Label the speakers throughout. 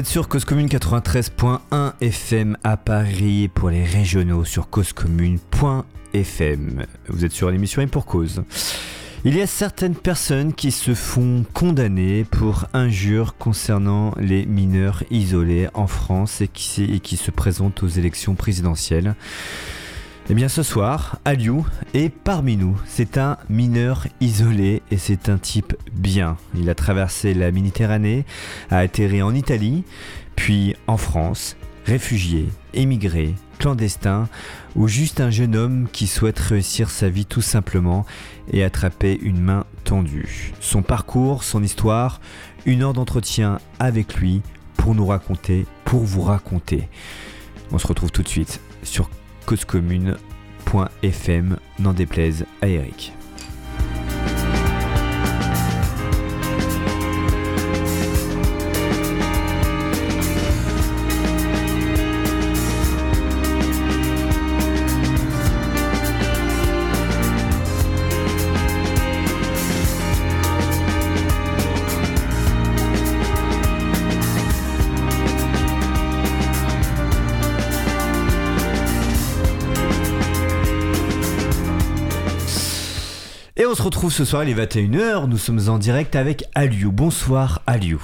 Speaker 1: êtes sur Cause Commune 93.1 FM à Paris et pour les régionaux sur causecommune.fm. Vous êtes sur l'émission et pour cause. Il y a certaines personnes qui se font condamner pour injures concernant les mineurs isolés en France et qui se présentent aux élections présidentielles. Eh bien ce soir, Aliou est parmi nous. C'est un mineur isolé et c'est un type bien. Il a traversé la Méditerranée, a atterri en Italie, puis en France, réfugié, émigré, clandestin ou juste un jeune homme qui souhaite réussir sa vie tout simplement et attraper une main tendue. Son parcours, son histoire, une heure d'entretien avec lui pour nous raconter, pour vous raconter. On se retrouve tout de suite sur causecommune.fm, n'en déplaise à Eric. Se retrouve ce soir, il est 21h, nous sommes en direct avec Aliou. Bonsoir Aliou.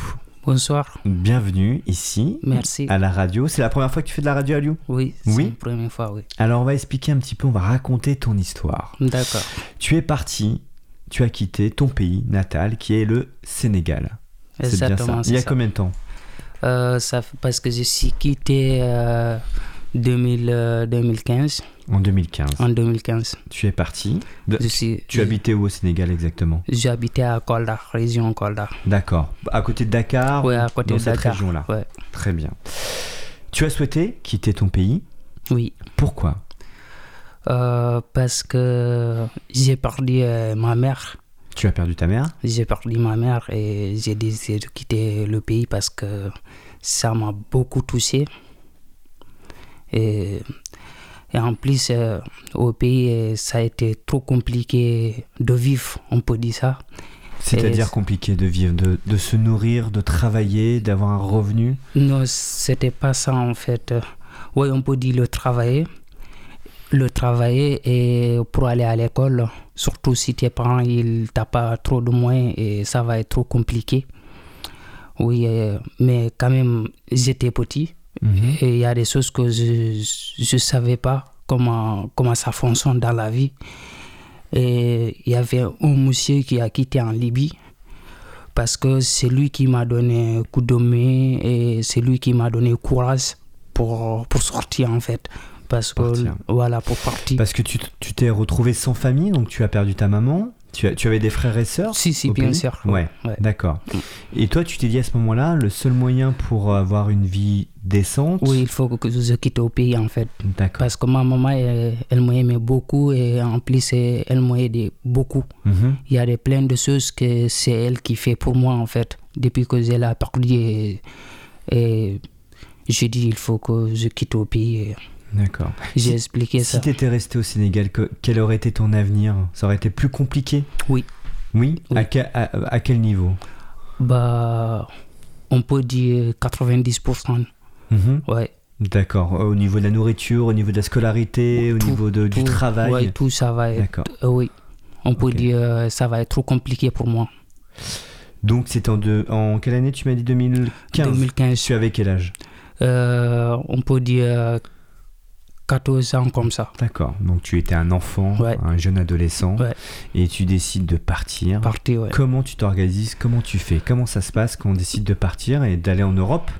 Speaker 2: Bonsoir.
Speaker 1: Bienvenue ici.
Speaker 2: Merci.
Speaker 1: À la radio. C'est la première fois que tu fais de la radio Aliou?
Speaker 2: Oui, c'est
Speaker 1: Oui?
Speaker 2: la première fois, oui.
Speaker 1: Alors on va expliquer un petit peu, on va raconter ton histoire.
Speaker 2: D'accord.
Speaker 1: Tu es parti, tu as quitté ton pays natal qui est le Sénégal. C'est bien ça.
Speaker 2: Exactement,
Speaker 1: Il y a
Speaker 2: ça.
Speaker 1: combien de temps?
Speaker 2: Euh, ça parce que je suis quitté euh, 2000, euh, 2015.
Speaker 1: En 2015.
Speaker 2: En 2015.
Speaker 1: Tu es parti. De-
Speaker 2: Je suis,
Speaker 1: Tu habitais où au Sénégal exactement?
Speaker 2: J'habitais à Kolda, région Kolda.
Speaker 1: D'accord. À côté de Dakar
Speaker 2: Oui,
Speaker 1: ou
Speaker 2: à côté
Speaker 1: dans
Speaker 2: de
Speaker 1: cette
Speaker 2: Dakar.
Speaker 1: région-là?
Speaker 2: Ouais.
Speaker 1: Très bien. Tu as souhaité quitter ton pays?
Speaker 2: Oui.
Speaker 1: Pourquoi?
Speaker 2: Euh, parce que j'ai perdu euh, ma mère.
Speaker 1: Tu as perdu ta mère?
Speaker 2: J'ai perdu ma mère et j'ai décidé de quitter le pays parce que ça m'a beaucoup touché. Et, et en plus, euh, au pays, euh, ça a été trop compliqué de vivre, on peut dire ça.
Speaker 1: C'est-à-dire compliqué de vivre, de, de se nourrir, de travailler, d'avoir un revenu?
Speaker 2: Non, c'était pas ça en fait. Oui, on peut dire le travailler. Le travailler et pour aller à l'école, surtout si tes parents ils t'as pas trop de moyens et ça va être trop compliqué. Oui, euh, mais quand même, j'étais petit
Speaker 1: Mhm.
Speaker 2: et il y a des choses que je ne savais pas comment, comment ça fonctionne dans la vie. Et il y avait un monsieur qui a quitté en Libye parce que c'est lui qui m'a donné un coup de main et c'est lui qui m'a donné courage pour, pour sortir en fait. Parce que, voilà, pour partir.
Speaker 1: Parce que tu t'es retrouvé sans famille, donc tu as perdu ta maman. Tu, avais des frères et sœurs
Speaker 2: si, si, bien sûr.
Speaker 1: Ouais,
Speaker 2: Ouais.
Speaker 1: d'accord.
Speaker 2: Mm.
Speaker 1: Et toi, tu t'es dit à ce moment-là, le seul moyen pour avoir une vie décente
Speaker 2: Oui, il faut que je quitte au pays en fait.
Speaker 1: D'accord.
Speaker 2: Parce que ma maman, elle, elle m'aimait beaucoup et en plus, elle elle m'a aidé beaucoup.
Speaker 1: Mhm.
Speaker 2: Il y a des plein de choses que c'est elle qui fait pour moi en fait. Depuis que j'ai la perdu et, et j'ai dit il faut que je quitte au pays. et
Speaker 1: D'accord.
Speaker 2: J'ai expliqué
Speaker 1: Si
Speaker 2: ça.
Speaker 1: tu étais resté au Sénégal, que- quel aurait été ton avenir? Ça aurait été plus compliqué?
Speaker 2: Oui.
Speaker 1: Oui,
Speaker 2: Oui.
Speaker 1: À, quel, à, à quel niveau?
Speaker 2: Bah, on peut dire 90%.
Speaker 1: Mhm.
Speaker 2: Ouais.
Speaker 1: D'accord. Au niveau de la nourriture, au niveau de la scolarité, au niveau de- du travail?
Speaker 2: Ouais, tout ça va être.
Speaker 1: D'accord.
Speaker 2: euh, oui. On peut
Speaker 1: Ok.
Speaker 2: dire euh, ça va être trop compliqué pour moi.
Speaker 1: Donc c'était en, deux- en quelle année tu m'as dit 2015
Speaker 2: 2015.
Speaker 1: Tu avais quel âge?
Speaker 2: Euh, on peut dire 14 ans comme ça.
Speaker 1: D'accord. Donc tu étais un enfant,
Speaker 2: Ouais.
Speaker 1: un jeune adolescent,
Speaker 2: Ouais.
Speaker 1: et tu décides de partir.
Speaker 2: Parti, ouais.
Speaker 1: Comment tu t'organises? Comment tu fais? Comment ça se passe quand on décide de partir et d'aller en Europe,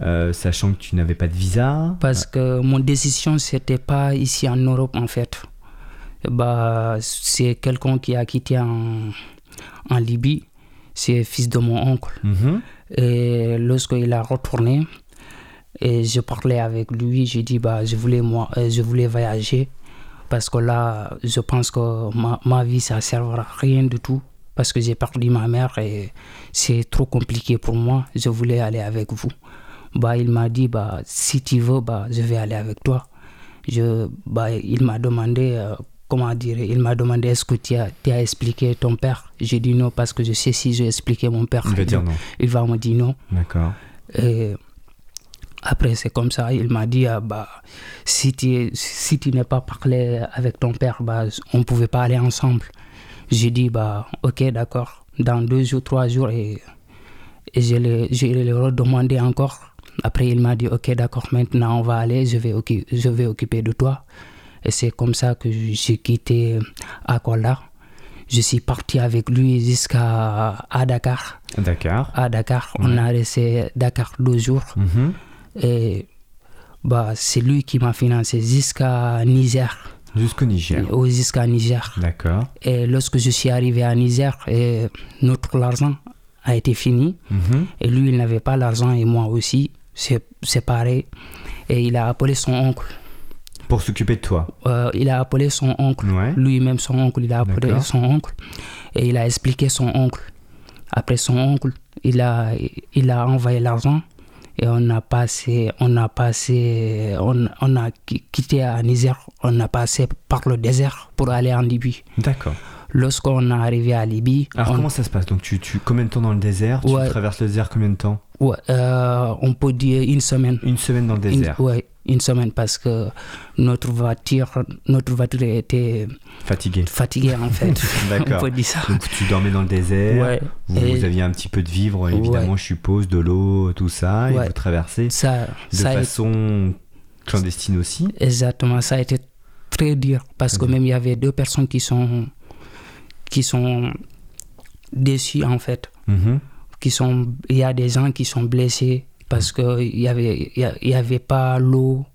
Speaker 1: euh, sachant que tu n'avais pas de visa?
Speaker 2: Parce que mon décision, c'était pas ici en Europe en fait. Bah, c'est quelqu'un qui a quitté en, en Libye. C'est le fils de mon oncle.
Speaker 1: Mhm.
Speaker 2: Et lorsqu'il a retourné, et je parlais avec lui, j'ai dit bah, je, voulais, moi, euh, je voulais voyager parce que là, je pense que ma, ma vie, ça ne servira à rien du tout parce que j'ai perdu ma mère et c'est trop compliqué pour moi. Je voulais aller avec vous. Bah, il m'a dit bah, si tu veux, bah, je vais aller avec toi. Je, bah, il m'a demandé, euh, comment dire, il m'a demandé est-ce que tu as, as expliqué ton père? J'ai dit non parce que je sais si j'ai expliqué mon père,
Speaker 1: Il
Speaker 2: il va me dire non.
Speaker 1: D'accord.
Speaker 2: Et après, c'est comme ça, il m'a dit, ah, bah, si tu, si tu n'es pas parlé avec ton père, bah, on ne pouvait pas aller ensemble. J'ai dit, bah, ok, d'accord, dans deux jours, trois jours, et, et je l'ai redemandé encore. Après, il m'a dit, ok, d'accord, maintenant on va aller, je vais, je vais occuper de toi. Et c'est comme ça que j'ai quitté Akola. Je suis parti avec lui jusqu'à à Dakar.
Speaker 1: Dakar.
Speaker 2: À Dakar, on a resté Dakar deux jours.
Speaker 1: Mhm.
Speaker 2: Et bah, c'est lui qui m'a financé jusqu'à Niger.
Speaker 1: Jusqu'au Niger.
Speaker 2: Ou jusqu'à Niger.
Speaker 1: D'accord.
Speaker 2: Et lorsque je suis arrivé à Niger, et notre argent a été fini.
Speaker 1: Mhm.
Speaker 2: Et lui, il n'avait pas l'argent et moi aussi. C'est pareil. Et il a appelé son oncle.
Speaker 1: Pour s'occuper de toi.
Speaker 2: Euh, il a appelé son oncle.
Speaker 1: Ouais.
Speaker 2: Lui-même, son oncle, il a appelé son oncle. Et il a expliqué son oncle. Après son oncle, il a, il a envoyé l'argent. Et on a passé, on a passé, on, on a qui- quitté à Niger, on a passé par le désert pour aller en Libye.
Speaker 1: D'accord.
Speaker 2: Lorsqu'on est arrivé à Libye,
Speaker 1: Alors
Speaker 2: on,
Speaker 1: comment ça se passe? Donc tu, tu combien de temps dans le désert? Tu
Speaker 2: Ouais.
Speaker 1: traverses le désert combien de temps?
Speaker 2: Ouais, euh, on peut dire une semaine.
Speaker 1: Une semaine dans le désert.
Speaker 2: ouais, une semaine parce que notre voiture, notre voiture était
Speaker 1: Fatigué.
Speaker 2: fatiguée en fait.
Speaker 1: D'accord.
Speaker 2: on peut dire ça.
Speaker 1: Donc tu dormais dans le désert.
Speaker 2: Ouais.
Speaker 1: Vous,
Speaker 2: Et
Speaker 1: vous aviez un petit peu de vivre, évidemment, je suppose, de l'eau, tout ça, et vous traversez
Speaker 2: ça,
Speaker 1: de
Speaker 2: ça
Speaker 1: façon clandestine aussi.
Speaker 2: exactement, ça a été très dur parce que
Speaker 1: Mhm.
Speaker 2: même il y avait deux personnes qui sont qui sont déçues en fait, qui sont il y a des gens qui sont blessés parce que il y avait y a- y avait pas l'eau,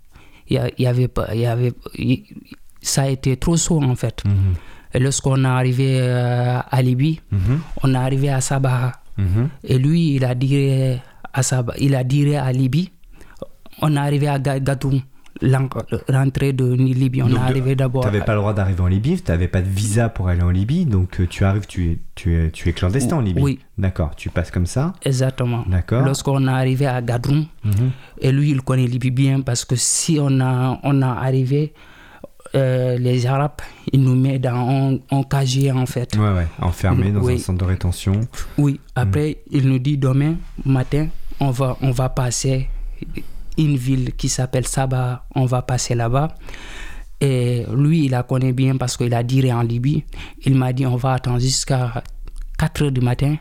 Speaker 2: il y avait pas y avait ça a été trop chaud en fait.
Speaker 1: Mhm.
Speaker 2: Et lorsqu'on est arrivé euh, à Libye,
Speaker 1: Mhm.
Speaker 2: on est arrivé à Sabah
Speaker 1: Mhm.
Speaker 2: et lui il a dit à Sabah, il a dit à Libye, on est arrivé à Ga- Gadrum, l'en- l'entrée de Libye, on
Speaker 1: Donc,
Speaker 2: est arrivé d'abord.
Speaker 1: Tu n'avais pas le droit d'arriver en Libye, tu n'avais pas de visa pour aller en Libye, donc euh, tu arrives, tu es, tu es, tu es clandestin en Libye.
Speaker 2: Oui.
Speaker 1: D'accord, tu passes comme ça.
Speaker 2: Exactement.
Speaker 1: D'accord.
Speaker 2: Lorsqu'on est arrivé à Gadrum,
Speaker 1: Mhm.
Speaker 2: et lui il connaît Libye bien parce que si on a, on a arrivé, euh, les Arabes, ils nous mettent dans un casier en fait.
Speaker 1: Ouais, ouais, enfermé dans un centre de rétention.
Speaker 2: Oui, après, il nous dit demain matin, on va, on va passer une ville qui s'appelle Sabah, on va passer là-bas. Et lui, il la connaît bien parce qu'il a diré en Libye. Il m'a dit on va attendre jusqu'à 4 heures du matin,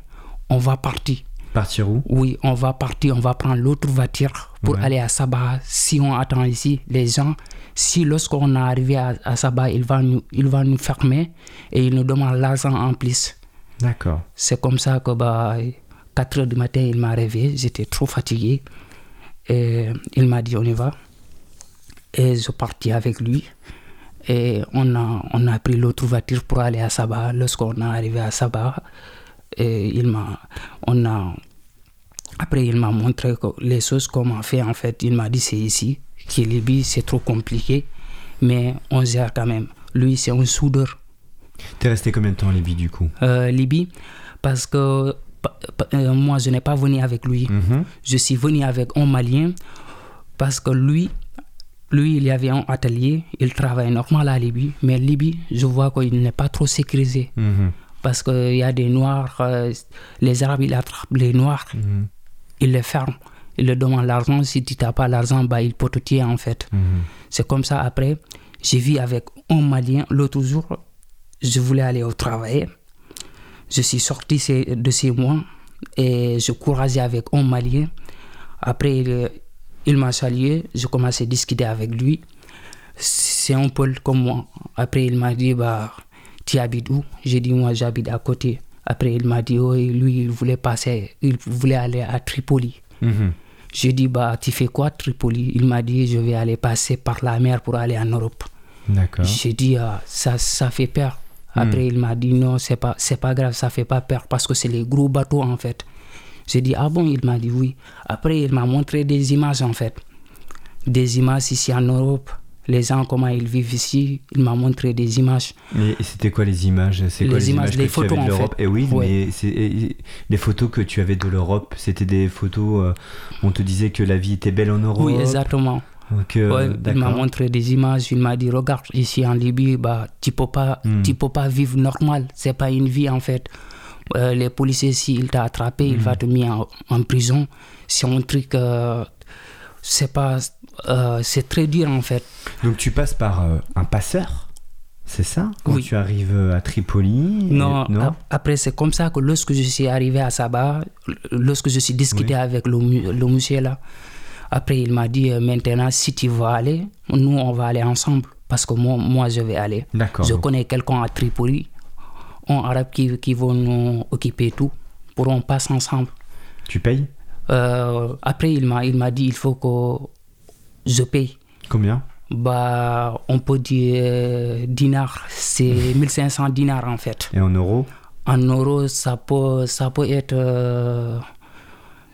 Speaker 2: on va partir.
Speaker 1: Partir où?
Speaker 2: Oui, on va partir, on va prendre l'autre voiture pour
Speaker 1: Ouais.
Speaker 2: aller à Sabah. Si on attend ici, les gens, si lorsqu'on est arrivé à, à Sabah, il va, nous, il va nous fermer et il nous demande l'argent en plus.
Speaker 1: D'accord.
Speaker 2: C'est comme ça que bah, 4 heures du matin, il m'a réveillé. J'étais trop fatigué. Et il m'a dit on y va. Et je partis avec lui. Et on a, on a pris l'autre voiture pour aller à Sabah. Lorsqu'on est arrivé à Sabah, et il m'a, on a, après il m'a montré les choses qu'on a fait en fait. Il m'a dit c'est ici, qui Libye, c'est trop compliqué. Mais on gère quand même. Lui, c'est un soudeur.
Speaker 1: T'es resté combien de temps en Libye du coup?
Speaker 2: Euh, Libye parce que euh, moi je n'ai pas venu avec lui.
Speaker 1: Mhm.
Speaker 2: Je suis venu avec un Malien parce que lui, lui il y avait un atelier, il travaille normal à Libye, mais Libye, je vois qu'il n'est pas trop sécurisé
Speaker 1: Mhm.
Speaker 2: parce qu'il y a des Noirs, euh, les Arabes ils attrapent les Noirs,
Speaker 1: Mhm.
Speaker 2: ils les ferment, ils leur demandent l'argent, si tu n'as pas l'argent, bah, ils peuvent te tuer en fait.
Speaker 1: Mhm.
Speaker 2: C'est comme ça après, j'ai vu avec un Malien l'autre jour, je voulais aller au travail. Je suis sorti ces- de chez moi et je courageais avec un Malien. Après, il, m'a salué, je commençais à discuter avec lui. C'est un peu comme moi. Après, il m'a dit, bah, tu habites où? J'ai dit, moi, j'habite à côté. Après, il m'a dit, oui, lui, il voulait passer, il voulait aller à Tripoli.
Speaker 1: Mhm.
Speaker 2: J'ai dit, bah, tu fais quoi, Tripoli? Il m'a dit, je vais aller passer par la mer pour aller en Europe.
Speaker 1: D'accord.
Speaker 2: J'ai dit, ah, ça, ça fait peur. Après, il m'a dit, non, c'est pas, c'est pas grave, ça fait pas peur parce que c'est les gros bateaux, en fait. J'ai dit, ah bon? Il m'a dit oui. Après, il m'a montré des images, en fait. Des images ici en Europe. Les gens, comment ils vivent ici. Il m'a montré des images.
Speaker 1: Et c'était quoi les images? C'est quoi
Speaker 2: Les
Speaker 1: les
Speaker 2: images,
Speaker 1: images,
Speaker 2: les photos,
Speaker 1: avais de
Speaker 2: en
Speaker 1: l'Europe?
Speaker 2: Fait.
Speaker 1: Et oui,
Speaker 2: Ouais.
Speaker 1: mais c'est- et- les photos que tu avais de l'Europe, c'était des photos. euh, on te disait que la vie était belle en Europe.
Speaker 2: Oui, exactement.
Speaker 1: Donc, euh,
Speaker 2: Ouais, il m'a montré des images, il m'a dit regarde ici en Libye, bah tu peux pas,
Speaker 1: Hmm.
Speaker 2: tu peux pas vivre normal, c'est pas une vie en fait. Euh, les policiers, s'ils t'ont attrapé, il va te mettre en, en prison. C'est un truc. euh, c'est pas. c'est très dur en fait.
Speaker 1: Donc tu passes par un passeur, c'est ça? Quand
Speaker 2: Oui.
Speaker 1: tu arrives à Tripoli
Speaker 2: Non,
Speaker 1: non?
Speaker 2: ap- après, c'est comme ça que lorsque je suis arrivé à Sabah, lorsque je suis discuté
Speaker 1: Oui.
Speaker 2: avec le, le monsieur là, après il m'a dit euh, maintenant, si tu veux aller, nous on va aller ensemble. Parce que moi, moi je vais aller.
Speaker 1: D'accord.
Speaker 2: Je connais quelqu'un à Tripoli, en arabe qui, qui vont nous occuper tout, pour on passe ensemble.
Speaker 1: Tu payes?
Speaker 2: Euh, après, il m'a il m'a dit il faut que je paye.
Speaker 1: Combien?
Speaker 2: Bah, on peut dire euh, dinars, c'est 1500 dinars en fait.
Speaker 1: Et en euros?
Speaker 2: En euros, ça peut, ça peut être, euh,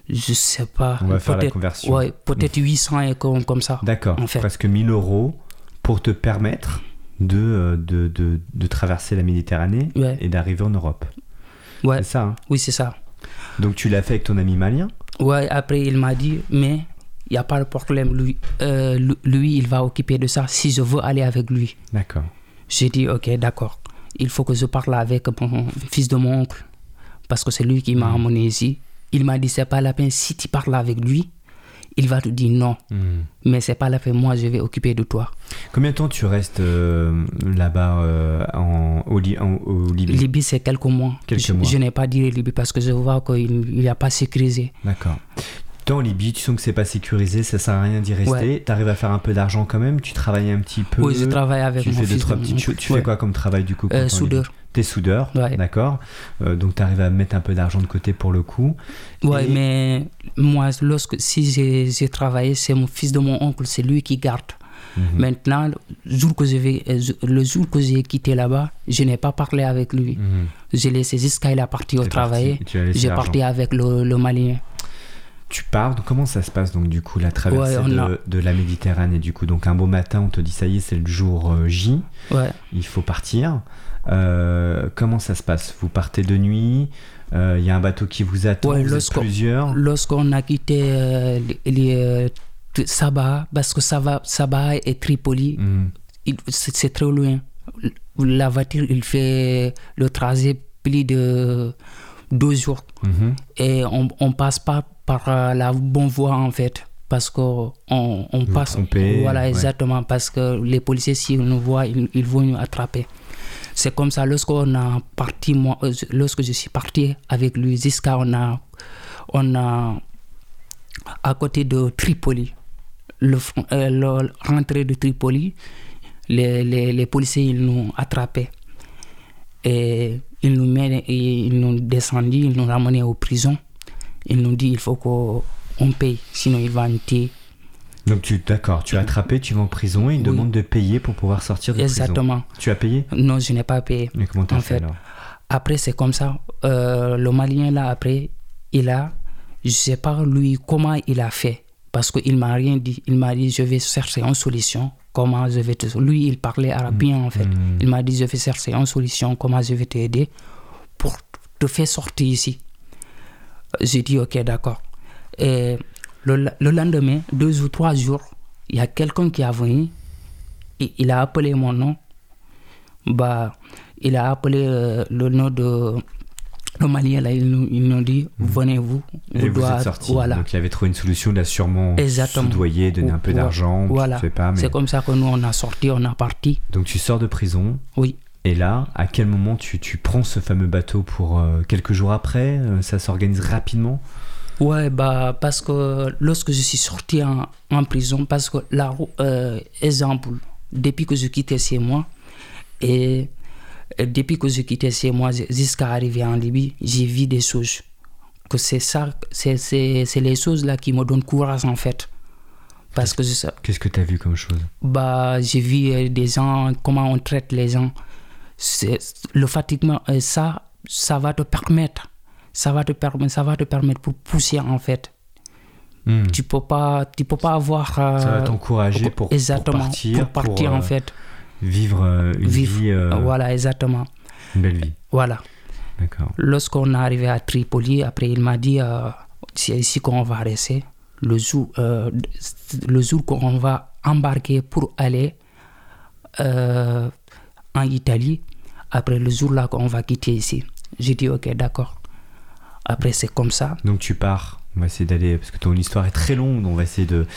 Speaker 2: je sais pas.
Speaker 1: On va faire la conversion.
Speaker 2: Ouais, peut-être 800 et comme, comme ça.
Speaker 1: D'accord.
Speaker 2: En fait.
Speaker 1: Presque 1000 euros pour te permettre de, euh, de, de, de traverser la Méditerranée
Speaker 2: Ouais.
Speaker 1: et d'arriver en Europe.
Speaker 2: Ouais,
Speaker 1: C'est ça. hein
Speaker 2: oui, c'est ça.
Speaker 1: Donc tu l'as fait avec ton ami malien
Speaker 2: Ouais, après, il m'a dit, mais il n'y a pas de problème. Lui, euh, lui, lui, il va occuper de ça si je veux aller avec lui.
Speaker 1: D'accord.
Speaker 2: J'ai dit, ok, d'accord. Il faut que je parle avec mon fils de mon oncle. Parce que c'est lui qui
Speaker 1: Mm.
Speaker 2: m'a amené ici. Il m'a dit, c'est pas la peine. Si tu parles avec lui, il va te dire non.
Speaker 1: Hmm.
Speaker 2: Mais c'est pas la peine. Moi, je vais occuper de toi.
Speaker 1: Combien de temps tu restes euh, là-bas euh, en, au, en- au Libye?
Speaker 2: Libye, c'est quelques mois.
Speaker 1: Quelques
Speaker 2: je,
Speaker 1: mois.
Speaker 2: je n'ai pas dit Libye parce que je vois qu'il n'y a pas sécurisé.
Speaker 1: D'accord. Toi en Libye, tu sens que c'est pas sécurisé, ça sert à rien d'y rester.
Speaker 2: Ouais.
Speaker 1: Tu arrives à faire un peu d'argent quand même, tu travailles un petit peu.
Speaker 2: Oui, je travaille avec
Speaker 1: Tu
Speaker 2: mon
Speaker 1: fais deux,
Speaker 2: fils.
Speaker 1: trois
Speaker 2: de-
Speaker 1: petites choses. Tu
Speaker 2: Ouais.
Speaker 1: fais quoi comme travail du coup
Speaker 2: Euh, soudeur.
Speaker 1: T'es soudeur,
Speaker 2: Ouais.
Speaker 1: d'accord. Euh, donc tu arrives à mettre un peu d'argent de côté pour le coup.
Speaker 2: Ouais,
Speaker 1: Et-
Speaker 2: mais moi, lorsque, si j'ai travaillé, c'est mon fils de mon oncle, c'est lui qui garde.
Speaker 1: Mhm.
Speaker 2: Maintenant, le jour que je vais, je- le jour que j'ai quitté là-bas, je n'ai pas parlé avec lui.
Speaker 1: Mhm.
Speaker 2: J'ai laissé jusqu'à il est parti au travail. J'ai parti avec le, le Malien.
Speaker 1: Tu pars, donc comment ça se passe donc du coup la traversée
Speaker 2: Ouais,
Speaker 1: de,
Speaker 2: a-
Speaker 1: de la Méditerranée du coup? Donc un beau matin on te dit ça y est c'est le jour euh, J,
Speaker 2: Ouais.
Speaker 1: il faut partir. Euh, comment ça se passe? Vous partez de nuit, euh, il y a un bateau qui vous attend,
Speaker 2: Ouais,
Speaker 1: vous êtes
Speaker 2: lorsqu'on-
Speaker 1: plusieurs.
Speaker 2: Lorsqu'on a quitté les, les, Sabah, parce que Sabah, Sabah et Tripoli, c'est c'est très loin. La voiture, il fait le trajet plus de deux jours.
Speaker 1: Mhm.
Speaker 2: Et on ne passe pas par euh, la bonne voie, en fait. Parce qu'on on, passe. voilà,
Speaker 1: ouais.
Speaker 2: exactement. Parce que les policiers, s'ils nous voient, ils, ils vont nous attraper. C'est comme ça, lorsqu'on a parti, moi, euh, lorsque je suis parti avec lui, jusqu'à on a, on a, à côté de Tripoli, le, euh, le- rentrée de Tripoli, les, les, les policiers, ils nous attrapaient. Et ils nous, et ils nous descendu, ils nous ramenaient aux prisons. Ils nous dit il faut qu'on on paye, sinon ils vont nous tuer.
Speaker 1: Donc tu d'accord, tu es attrapé, tu vas en prison et ils
Speaker 2: Oui.
Speaker 1: demandent de payer pour pouvoir sortir de prison.
Speaker 2: Exactement.
Speaker 1: Tu as payé?
Speaker 2: Non, je n'ai pas payé.
Speaker 1: Mais comment t'as fait,
Speaker 2: fait,
Speaker 1: alors?
Speaker 2: Après, c'est comme ça. Euh, le Malien, là, après, il a, je sais pas lui comment il a fait. Parce qu'il m'a rien dit. Il m'a dit, je vais chercher une solution. Comment je vais te. Lui, il parlait arabe bien, en fait.
Speaker 1: Mm.
Speaker 2: Il m'a dit, je vais chercher une solution. Comment je vais t'aider? Te faire sortir ici. J'ai dit, ok, d'accord. Et le, le lendemain, deux ou trois jours, il y a quelqu'un qui a venu. Il, il a appelé mon nom. Bah, il a appelé euh, le nom de le Malien. Là, il nous, il nous dit Venez-vous.
Speaker 1: Et vous
Speaker 2: doit-
Speaker 1: êtes sorti.
Speaker 2: Voilà.
Speaker 1: Donc il avait trouvé une solution, il a sûrement
Speaker 2: Exactement.
Speaker 1: soudoyé, donné un peu d'argent,
Speaker 2: Voilà.
Speaker 1: Mais...
Speaker 2: C'est comme ça que nous, on a sorti, on a parti.
Speaker 1: Donc tu sors de prison.
Speaker 2: Oui.
Speaker 1: Et là, à quel moment tu, tu prends ce fameux bateau pour euh, quelques jours après euh, Ça s'organise rapidement?
Speaker 2: Ouais, bah, parce que lorsque je suis sorti en, en prison, parce que la euh, exemple, depuis que je quittais chez moi, et, et depuis que je quittais chez moi jusqu'à arriver en Libye, j'ai vu des choses. Que c'est ça, c'est, les choses là qui me donnent courage en fait. Parce que
Speaker 1: Qu'est-ce que tu as vu comme chose?
Speaker 2: Bah, j'ai vu euh, des gens, comment on traite les gens. Le fatiguement, euh, ça, ça va te permettre, ça va te permettre, ça va te permettre pour pousser en fait.
Speaker 1: Hmm.
Speaker 2: Tu peux pas, tu peux pas avoir. euh,
Speaker 1: Ça va t'encourager pour, partir,
Speaker 2: pour partir
Speaker 1: pour,
Speaker 2: en
Speaker 1: euh,
Speaker 2: fait.
Speaker 1: vivre euh, une
Speaker 2: Vivre.
Speaker 1: vie, euh,
Speaker 2: Voilà, exactement.
Speaker 1: une belle vie.
Speaker 2: Voilà.
Speaker 1: D'accord.
Speaker 2: Lorsqu'on est arrivé à Tripoli, après il m'a dit euh, c'est ici qu'on va rester. Le jour, euh, le jour qu'on va embarquer pour aller euh, en Italie, après le jour là qu'on va quitter ici. J'ai dit, ok, d'accord. Après, c'est comme ça.
Speaker 1: Donc tu pars. On va essayer d'aller parce que ton histoire est très longue. On va essayer de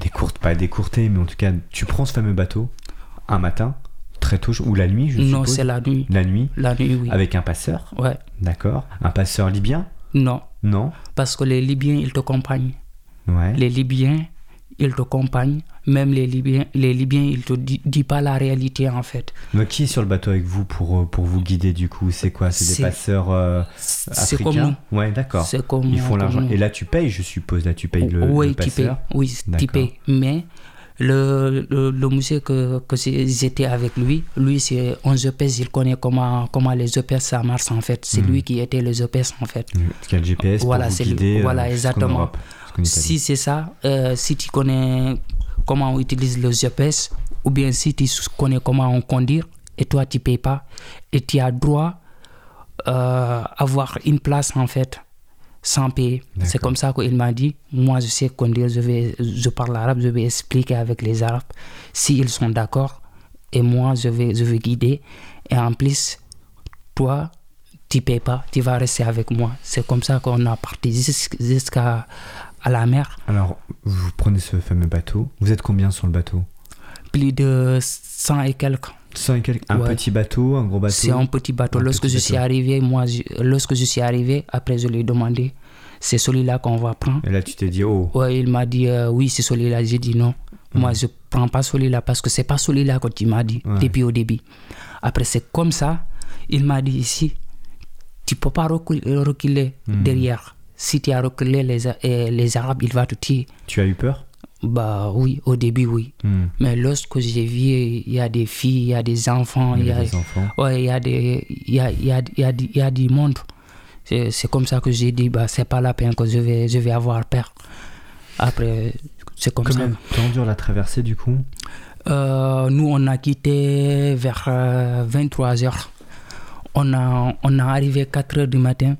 Speaker 1: décourter, pas décourter, mais en tout cas, tu prends ce fameux bateau un matin, très tôt, ou la nuit, je
Speaker 2: non, c'est la nuit.
Speaker 1: La nuit,
Speaker 2: La nuit, oui.
Speaker 1: avec un passeur.
Speaker 2: Ouais.
Speaker 1: D'accord. Un passeur libyen?
Speaker 2: Non,
Speaker 1: Non.
Speaker 2: parce que les Libyens, ils te accompagnent.
Speaker 1: Ouais.
Speaker 2: Les Libyens, ils te accompagnent. Même les Libyens, les Libyens ils te di- disent pas la réalité, en fait.
Speaker 1: Donc qui est sur le bateau avec vous pour euh, pour vous guider du coup? C'est quoi? C'est des passeurs euh,
Speaker 2: C'est
Speaker 1: africains?
Speaker 2: comme nous.
Speaker 1: Ouais, d'accord.
Speaker 2: C'est comme
Speaker 1: Ils font l'argent. Et là, tu payes, je suppose. Là, tu payes le,
Speaker 2: oui,
Speaker 1: le
Speaker 2: tu payes.
Speaker 1: passeur.
Speaker 2: Oui, tu payes. Mais le, le, le monsieur que, que j'étais avec lui, lui, c'est en GPS, il connaît comment, comment les GPS ça marche en fait. C'est
Speaker 1: Mhm.
Speaker 2: lui qui était le GPS en fait.
Speaker 1: Parce qu'il y a le GPS
Speaker 2: Voilà,
Speaker 1: pour vous guider. euh,
Speaker 2: voilà, exactement. Si c'est ça, euh, si tu connais comment on utilise le GPS, ou bien si tu connais comment on conduire, et toi tu payes pas, et tu as droit euh, avoir une place en fait, sans payer. C'est comme ça qu'il m'a dit, moi je sais conduire, je, vais, je parle arabe, je vais expliquer avec les arabes s'ils sont d'accord, et moi je vais, je vais guider, et en plus, toi, tu payes pas, tu vas rester avec moi. C'est comme ça qu'on a parti jus- jusqu'à à la mer.
Speaker 1: Alors, vous prenez ce fameux bateau. Vous êtes combien sur le bateau?
Speaker 2: Plus de 100 et quelques.
Speaker 1: 100 et quelques- Un
Speaker 2: Ouais.
Speaker 1: petit bateau, un gros bateau?
Speaker 2: C'est un petit bateau.
Speaker 1: Un
Speaker 2: lorsque
Speaker 1: petit
Speaker 2: je suis arrivé, moi, je- lorsque je suis arrivé, après je lui ai demandé, c'est celui-là qu'on va prendre.
Speaker 1: Et là, tu t'es dit, oh,
Speaker 2: Ouais, il m'a dit, euh, oui, c'est celui-là. J'ai dit non. Moi, je prends pas celui-là parce que c'est pas celui-là que tu m'as dit
Speaker 1: Ouais.
Speaker 2: depuis au début. Après, c'est comme ça. Il m'a dit ici, tu peux pas recul- reculer
Speaker 1: Hmm.
Speaker 2: derrière. Si tu as reculé, les, euh, les Arabes, ils vont te tuer.
Speaker 1: tu as eu peur?
Speaker 2: Bah oui, au début, oui.
Speaker 1: Hmm.
Speaker 2: Mais lorsque j'ai vu, il y a des filles, il y a des enfants,
Speaker 1: Il
Speaker 2: il
Speaker 1: y a
Speaker 2: a,
Speaker 1: des enfants.
Speaker 2: ouais, il y a des, il y a, il y a, il y a, il y a du monde. C'est comme ça que j'ai dit, bah, c'est pas la peine que je vais, je vais avoir peur. Après, c'est comme
Speaker 1: Combien
Speaker 2: ça.
Speaker 1: de temps dure la traversée du coup?
Speaker 2: Euh, nous, on a quitté vers 23 heures. On a, on a arrivé 4 heures du matin.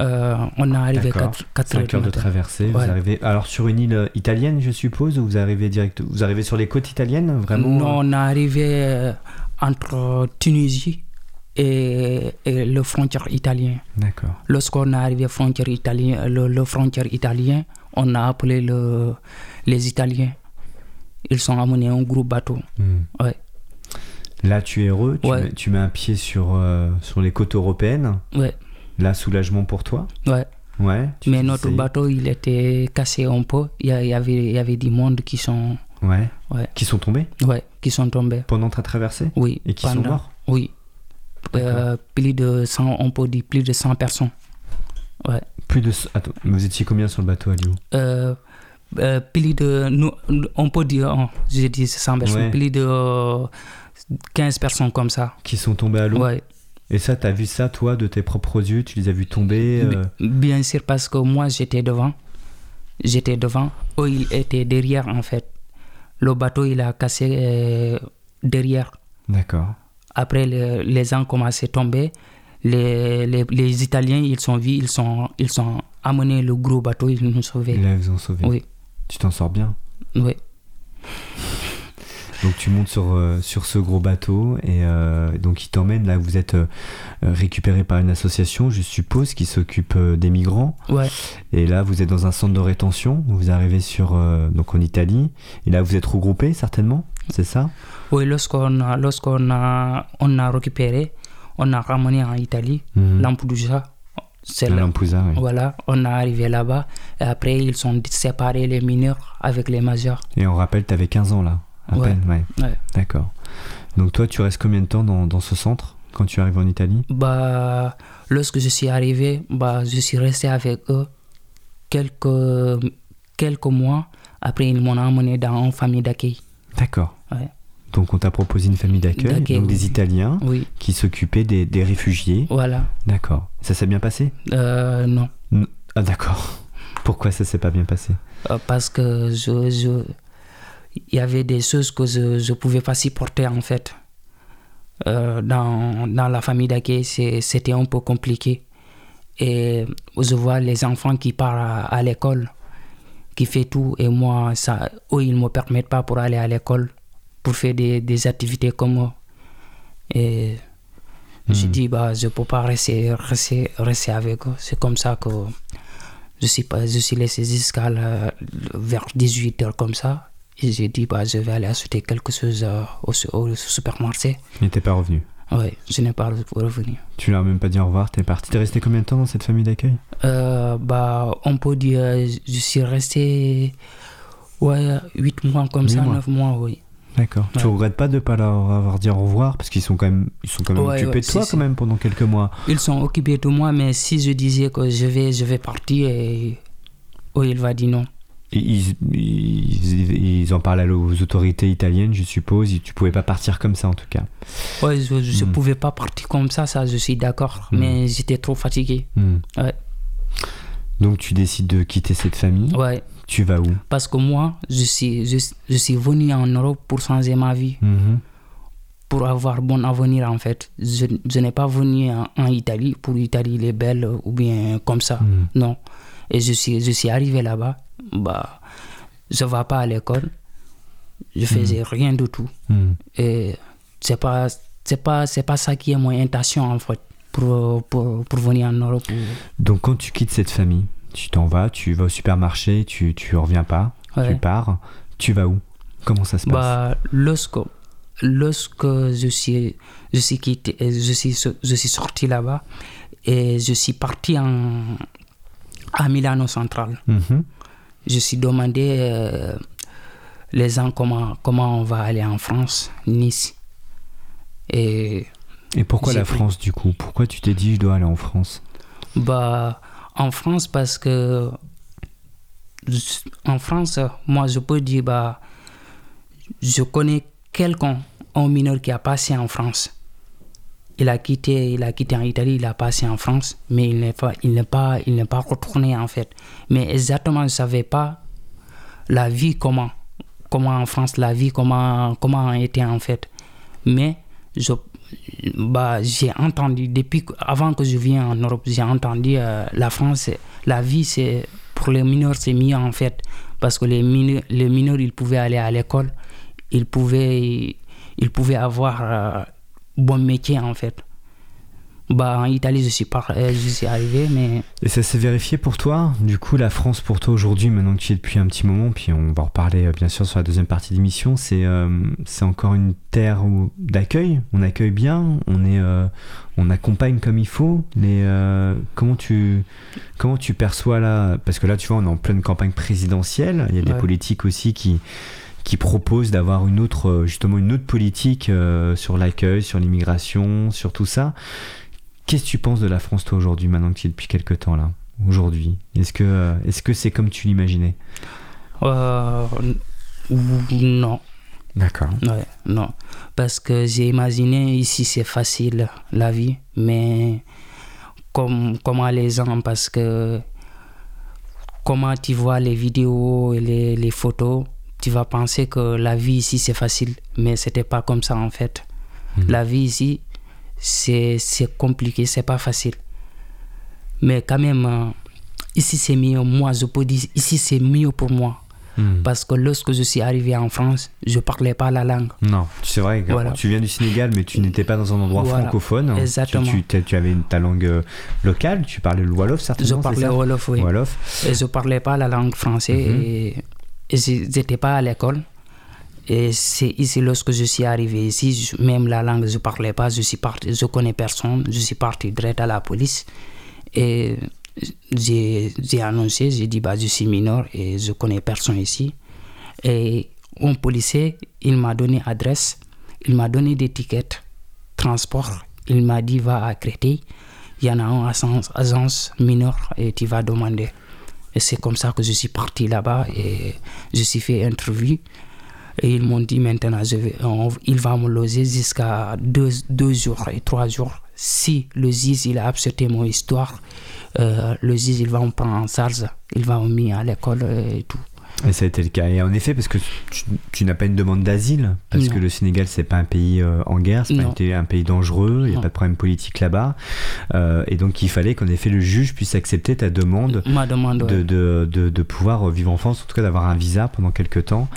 Speaker 2: Euh, on a arrivé
Speaker 1: D'accord.
Speaker 2: 4, 4 heures
Speaker 1: 5
Speaker 2: du
Speaker 1: heures de traversée. Vous arrivez alors sur une île euh, italienne, je suppose, ou vous arrivez direct Vous arrivez sur les côtes italiennes, vraiment
Speaker 2: Non, on est arrivé euh, entre Tunisie et, et le frontière italien.
Speaker 1: D'accord.
Speaker 2: Lorsqu'on est arrivé frontière italien, le, le frontière italien, on a appelé le, les Italiens. Ils sont amenés un gros bateau.
Speaker 1: Hmm.
Speaker 2: Ouais.
Speaker 1: Là, tu es heureux. Tu,
Speaker 2: Ouais.
Speaker 1: mets, tu mets un pied sur euh, sur les côtes européennes.
Speaker 2: Ouais,
Speaker 1: Là, soulagement pour toi.
Speaker 2: ouais.
Speaker 1: Ouais.
Speaker 2: Mais notre bateau, il était cassé un peu. Il y, avait, il y avait du monde qui sont,
Speaker 1: Ouais.
Speaker 2: Ouais.
Speaker 1: Qui sont tombés
Speaker 2: ouais, qui sont tombés.
Speaker 1: pendant ta traversée
Speaker 2: Oui.
Speaker 1: et qui sont morts.
Speaker 2: Oui. Euh, plus de 100, on peut dire plus de 100 personnes. Ouais.
Speaker 1: Plus de. Attends, vous étiez combien sur le bateau, Aliou
Speaker 2: Euh, euh, plus de. nous- on peut dire, oh, j'ai dit 100 personnes,
Speaker 1: Ouais.
Speaker 2: plus de euh, 15 personnes comme ça.
Speaker 1: Qui sont tombés à l'eau.
Speaker 2: Ouais.
Speaker 1: Et ça, t'as vu ça, toi, de tes propres yeux? Tu les as vus tomber euh,
Speaker 2: Bien sûr, parce que moi, j'étais devant. J'étais devant. Eux, ils étaient derrière, en fait. Le bateau, il a cassé euh, derrière.
Speaker 1: D'accord.
Speaker 2: Après, le- les gens commencé à tomber. Les, les, les Italiens, ils sont vus, ils sont, ils sont amenés le gros bateau, ils nous
Speaker 1: Et
Speaker 2: sauvé.
Speaker 1: là, ils ont sauvé.
Speaker 2: Oui,
Speaker 1: Tu t'en sors bien.
Speaker 2: oui.
Speaker 1: Donc tu montes sur, euh, sur ce gros bateau et euh, donc il t'emmène là vous êtes euh, récupéré par une association je suppose qui s'occupe des migrants
Speaker 2: Ouais,
Speaker 1: et là vous êtes dans un centre de rétention vous arrivez sur donc en Italie et là vous êtes regroupés certainement c'est ça?
Speaker 2: Oui lorsqu'on a, lorsqu'on a, on a récupéré, on a ramené en Italie,
Speaker 1: Mhm.
Speaker 2: Lampedusa. C'est là.
Speaker 1: Lampedusa, oui.
Speaker 2: Voilà, on est arrivé là-bas. Et après, ils sont séparés, les mineurs, avec les majeurs.
Speaker 1: et on rappelle tu avais 15 ans là à
Speaker 2: Ouais.
Speaker 1: peine ouais
Speaker 2: Ouais.
Speaker 1: d'accord donc toi tu restes combien de temps dans, dans ce centre quand tu arrives en Italie?
Speaker 2: Bah, lorsque je suis arrivé, bah, je suis resté avec eux quelques, quelques mois. Après, ils m'ont emmené dans une famille d'accueil.
Speaker 1: d'accord
Speaker 2: Ouais.
Speaker 1: donc on t'a proposé une famille d'accueil donc des. Italiens
Speaker 2: Oui,
Speaker 1: qui s'occupaient des, des réfugiés
Speaker 2: voilà.
Speaker 1: d'accord ça s'est bien passé?
Speaker 2: Euh, non,
Speaker 1: Ah d'accord. Pourquoi ça s'est pas bien passé?
Speaker 2: Euh, parce que je, je, il y avait des choses que je ne pouvais pas supporter en fait. Euh, dans, dans la famille d'accueil, c'était un peu compliqué. Et je vois les enfants qui partent à, à l'école, qui fait tout, et moi, ça, eux, ils ne me permettent pas pour aller à l'école, pour faire des, des activités comme eux. Et Je
Speaker 1: Hmm.
Speaker 2: dis, bah, je ne peux pas rester, rester, rester avec eux. C'est comme ça que je suis, pas, je suis laissé jusqu'à vers 18h comme ça. Et j'ai dit, bah, je vais aller acheter quelque chose euh, au, su- au supermarché.
Speaker 1: Il n'était pas revenu.
Speaker 2: Oui, je n'ai pas revenu.
Speaker 1: Tu leur as même pas dit au revoir, t'es parti. T'es resté combien de temps dans cette famille d'accueil?
Speaker 2: Euh, bah, on peut dire, je suis resté ouais, 8 mois comme ça,
Speaker 1: mois.
Speaker 2: 9 mois, oui.
Speaker 1: D'accord. Tu
Speaker 2: Ouais.
Speaker 1: regrettes pas de pas leur avoir dit au revoir parce qu'ils sont quand même, ils sont quand même
Speaker 2: Ouais,
Speaker 1: occupés
Speaker 2: ouais,
Speaker 1: de toi
Speaker 2: si,
Speaker 1: quand
Speaker 2: si.
Speaker 1: même pendant quelques mois.
Speaker 2: Ils sont occupés de moi, mais si je disais que je vais, je vais partir, et... il va dire non.
Speaker 1: Ils, ils, ils en parlent aux autorités italiennes, je suppose. Tu pouvais pas partir comme ça en tout cas.
Speaker 2: Ouais, je ne
Speaker 1: Hmm.
Speaker 2: pouvais pas partir comme ça, ça, je suis d'accord,
Speaker 1: Hmm.
Speaker 2: mais j'étais trop fatigué.
Speaker 1: Hmm.
Speaker 2: Ouais.
Speaker 1: Donc tu décides de quitter cette famille.
Speaker 2: Ouais,
Speaker 1: Tu vas où?
Speaker 2: Parce que moi, je suis, je, je suis venu en Europe pour changer ma vie, pour avoir bon avenir en fait. Je, je n'ai pas venu en, en Italie pour l'Italie, il est belle ou bien comme ça. Non. Et je suis, je suis arrivé là-bas, bah, je ne vais pas à l'école, je faisais rien du tout.
Speaker 1: Hmm.
Speaker 2: Et pas, c'est pas, c'est pas ça qui est mon intention en fait, pour, pour, pour venir en Europe.
Speaker 1: Donc quand tu quittes cette famille, tu t'en vas, tu vas au supermarché, tu tu reviens pas,
Speaker 2: Ouais.
Speaker 1: tu pars, tu vas où? Comment ça se passe?
Speaker 2: Bah, lorsque, lorsque je suis, je suis quitté, je suis, je suis sorti là-bas et je suis parti en, à Milano Central.
Speaker 1: Mhm.
Speaker 2: Je suis demandé euh, les gens comment, comment on va aller en France, Nice. Et
Speaker 1: Et pourquoi la
Speaker 2: pris-
Speaker 1: France du coup? Pourquoi tu t'es dit je dois aller en France?
Speaker 2: Bah, en France, parce que en France, moi je peux dire, bah, je connais quelqu'un, un mineur qui a passé en France. Il a quitté, il a quitté en Italie, il a passé en France, mais il n'est pas, il n'est pas, il n'est pas retourné en fait. Mais exactement, je ne savais pas la vie comment, comment en France, la vie comment, comment était en fait. Mais je, bah, j'ai entendu depuis avant que je vienne en Europe, j'ai entendu euh, la France, la vie c'est pour les mineurs c'est mieux en fait parce que les mineurs, les mineurs ils pouvaient aller à l'école, ils pouvaient, ils pouvaient avoir euh, bon métier en fait. Bah, en Italie, je suis, pas, euh, je suis arrivé, mais
Speaker 1: Et ça s'est vérifié pour toi Du coup, la France pour toi aujourd'hui, maintenant que tu y es depuis un petit moment, puis on va en reparler euh, bien sûr sur la deuxième partie d'émission, c'est euh, c'est encore une terre où- d'accueil On accueille bien On est euh, on accompagne comme il faut les, euh, comment, tu, comment tu perçois là Parce que là, tu vois, on est en pleine campagne présidentielle. Il y a des politiques aussi qui, qui proposent d'avoir une autre, euh, justement une autre politique euh, sur l'accueil, sur l'immigration, sur tout ça. Qu'est-ce que tu penses de la France, toi, aujourd'hui, maintenant que tu es depuis quelques temps là? Aujourd'hui Est-ce que euh, est-ce que c'est comme tu l'imaginais?
Speaker 2: Euh, non.
Speaker 1: D'accord.
Speaker 2: Ouais, non. Parce que j'ai imaginé ici c'est facile la vie, mais comme, comment les gens, parce que comment tu vois les vidéos et les, les photos, tu vas penser que la vie ici c'est facile, mais c'était pas comme ça en fait.
Speaker 1: Mhm.
Speaker 2: La vie ici c'est compliqué, c'est pas facile. Mais quand même, euh, ici c'est mieux. Moi, je peux dire ici c'est mieux pour moi.
Speaker 1: Hmm.
Speaker 2: Parce que lorsque je suis arrivé en France, je parlais pas la langue.
Speaker 1: Non, c'est vrai
Speaker 2: Voilà.
Speaker 1: tu viens du Sénégal, mais tu n'étais pas dans un endroit
Speaker 2: Voilà.
Speaker 1: francophone.
Speaker 2: Exactement.
Speaker 1: Tu, tu- tu avais ta langue euh, locale, tu parlais le Wolof
Speaker 2: Je
Speaker 1: certainement. c'est
Speaker 2: parlais Wolof, oui.
Speaker 1: Wolof.
Speaker 2: Et je parlais pas la langue française
Speaker 1: Mhm.
Speaker 2: et, je n'étais pas à l'école. Et c'est ici, lorsque je suis arrivé ici, je- même la langue, je parlais pas, je suis parti, je connais personne, je suis parti direct à la police. Et j'ai annoncé, j'ai dit, bah, je suis mineur et je connais personne ici. Et un policier, il m'a donné adresse, il m'a donné des tickets, transport, il m'a dit, va à Créteil, il y en a un agence, agence mineure et tu vas demander. Et c'est comme ça que je suis parti là-bas et je suis fait interview. Et ils m'ont dit maintenant, je vais, il va me loger jusqu'à deux, deux jours et trois jours. Si le juge il a accepté mon histoire, euh, le juge il va me prendre en charge, il va me mettre à l'école et tout.
Speaker 1: Et ça a été le cas. Et en effet, parce que tu, n'as pas une demande d'asile, parce que le Sénégal, c'est pas un pays euh, en guerre, c'est pas un, pays dangereux, il n'y a pas de problème politique là-bas. Euh, et donc, il fallait qu'en effet, le juge puisse accepter ta demande,
Speaker 2: Ma demande
Speaker 1: de, de, de, pouvoir vivre en France, en tout cas d'avoir un visa pendant quelques temps,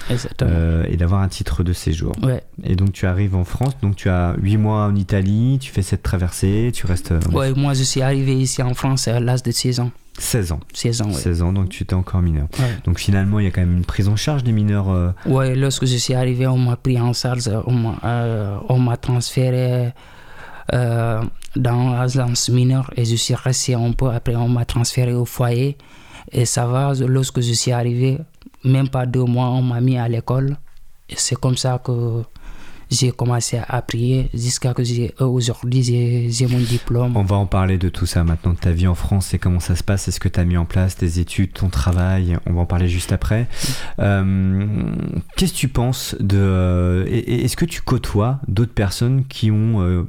Speaker 1: euh, et d'avoir un titre de séjour.
Speaker 2: Ouais.
Speaker 1: Et donc, tu arrives en France, donc tu as 8 mois en Italie, tu fais cette traversée, tu restes.
Speaker 2: Ouais, moi, je suis arrivé ici en France à l'âge de 16 ans.
Speaker 1: 16 ans.
Speaker 2: 16 ans, ouais.
Speaker 1: 16 ans, donc tu étais encore mineur. Donc finalement, il y a quand même une prise en charge des mineurs. Euh...
Speaker 2: Oui, lorsque je suis arrivé, on m'a pris en charge, on m'a euh, transféré euh, dans l'agence mineure et je suis resté un peu. Après, on m'a transféré au foyer et ça va. Lorsque je suis arrivé, même pas deux mois, on m'a mis à l'école. C'est comme ça que j'ai commencé à prier jusqu'à que euh, aujourd'hui j'ai mon diplôme.
Speaker 1: On va en parler de tout ça maintenant, de ta vie en France et comment ça se passe, est-ce que tu as mis en place tes études, ton travail, on va en parler juste après. Euh, qu'est-ce que tu penses de... Euh, est-ce que tu côtoies d'autres personnes qui ont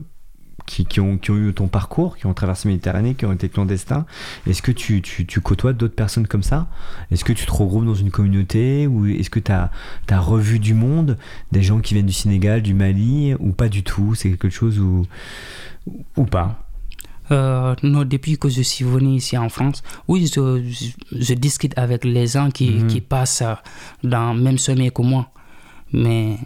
Speaker 1: qui, ont, qui, ont, eu ton parcours, qui ont traversé la Méditerranée, qui ont été clandestins. Est-ce que tu, tu, tu côtoies d'autres personnes comme ça? Est-ce que tu te regroupes dans une communauté Ou est-ce que tu as, as, revu du monde Des gens qui viennent du Sénégal, du Mali Ou pas du tout? C'est quelque chose ou, ou pas?
Speaker 2: Euh, non, depuis que je suis venu ici en France, oui, je, je, discute avec les gens qui, mhm. qui passent dans le même sommet que moi. Mais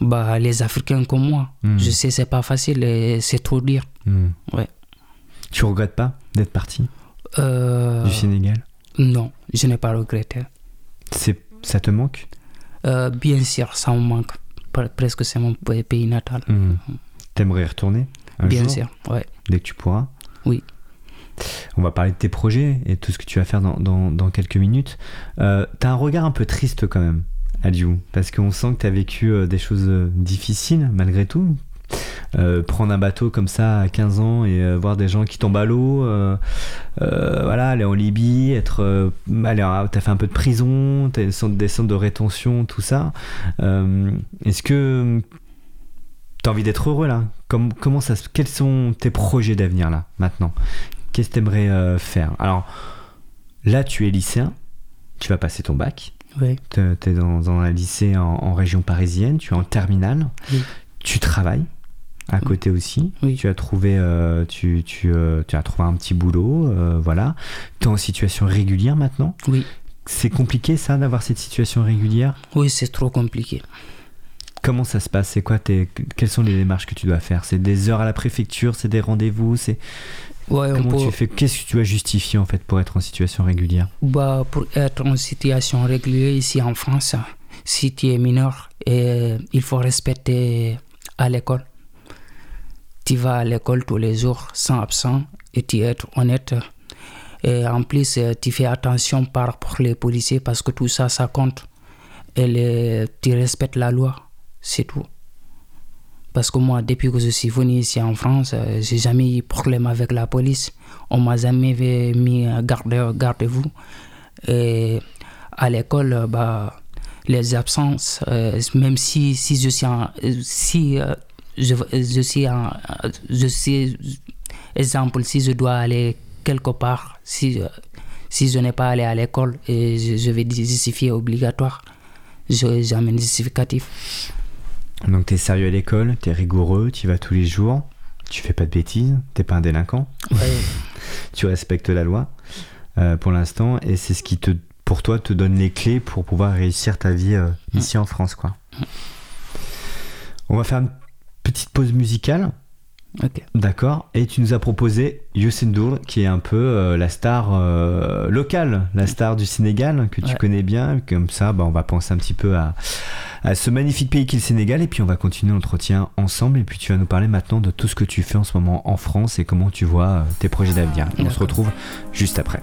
Speaker 2: bah, les Africains comme moi. Hmm. Je sais, c'est pas facile c'est trop dur. Hmm. Ouais.
Speaker 1: Tu regrettes pas d'être parti
Speaker 2: euh,
Speaker 1: du Sénégal?
Speaker 2: Non, je n'ai pas regretté.
Speaker 1: C'est, ça te manque?
Speaker 2: Euh, Bien sûr, ça me manque. Presque c'est mon pays natal.
Speaker 1: Hmm. T'aimerais y retourner
Speaker 2: Bien sûr, ouais.
Speaker 1: Dès que tu pourras?
Speaker 2: Oui.
Speaker 1: On va parler de tes projets et tout ce que tu vas faire dans, dans, dans quelques minutes. Euh, T'as un regard un peu triste quand même Adieu, parce qu'on sent que tu as vécu euh, des choses euh, difficiles malgré tout. Euh, prendre un bateau comme ça à 15 ans et voir des gens qui tombent à l'eau, voilà, aller en Libye, être, aller, t'as fait un peu de prison, t'as des centres de rétention, tout ça. Est-ce que t'as envie d'être heureux là? Comme, comment ça, Quels sont tes projets d'avenir là maintenant? Qu'est-ce que t'aimerais faire? Alors là, tu es lycéen, tu vas passer ton bac. Tu es dans, un lycée en, région parisienne, tu es en terminale, tu travailles à côté aussi. Tu as trouvé, euh, tu, tu, euh, tu, as trouvé un petit boulot, euh, voilà. Tu es en situation régulière maintenant.
Speaker 2: Oui.
Speaker 1: C'est compliqué ça d'avoir cette situation régulière?
Speaker 2: Oui, c'est trop compliqué.
Speaker 1: Comment ça se passe? C'est quoi tes, Quelles sont les démarches que tu dois faire? C'est des heures à la préfecture C'est des rendez-vous C'est Comment tu fais Qu'est-ce que tu as justifié en fait pour être en situation régulière
Speaker 2: bah, Pour être en situation régulière ici en France, si tu es mineur, et il faut respecter à l'école. Tu vas à l'école tous les jours sans absent et tu es honnête. Et en plus, tu fais attention par rapport les policiers parce que tout ça, ça compte. Et tu respectes la loi, c'est tout. Parce que moi, depuis que je suis venu ici en France, euh, j'ai jamais eu problème avec la police. On m'a jamais mis garde, garde-vous. Et à l'école, bah, les absences, euh, même si, si je suis en, si euh, je, je, suis en, je suis, exemple, si je dois aller quelque part, si, si je n'ai pas allé à l'école, je, je vais justifier obligatoire, j'amène justificatif.
Speaker 1: Donc tu es sérieux à l'école, tu es rigoureux, tu y vas tous les jours, tu fais pas de bêtises, t'es pas un délinquant. tu respectes la loi euh, pour l'instant et c'est ce qui te pour toi te donne les clés pour pouvoir réussir ta vie euh, ici en France quoi. On va faire une petite pause musicale. D'accord. Et tu nous as proposé Youssou N'Dour, qui est un peu euh, la star locale, la star du Sénégal, que tu connais bien. Comme ça, bah, on va penser un petit peu à, à ce magnifique pays qu'est le Sénégal. Et puis on va continuer l'entretien ensemble. Et puis tu vas nous parler maintenant de tout ce que tu fais en ce moment en France et comment tu vois euh, tes projets d'avenir. On se retrouve juste après.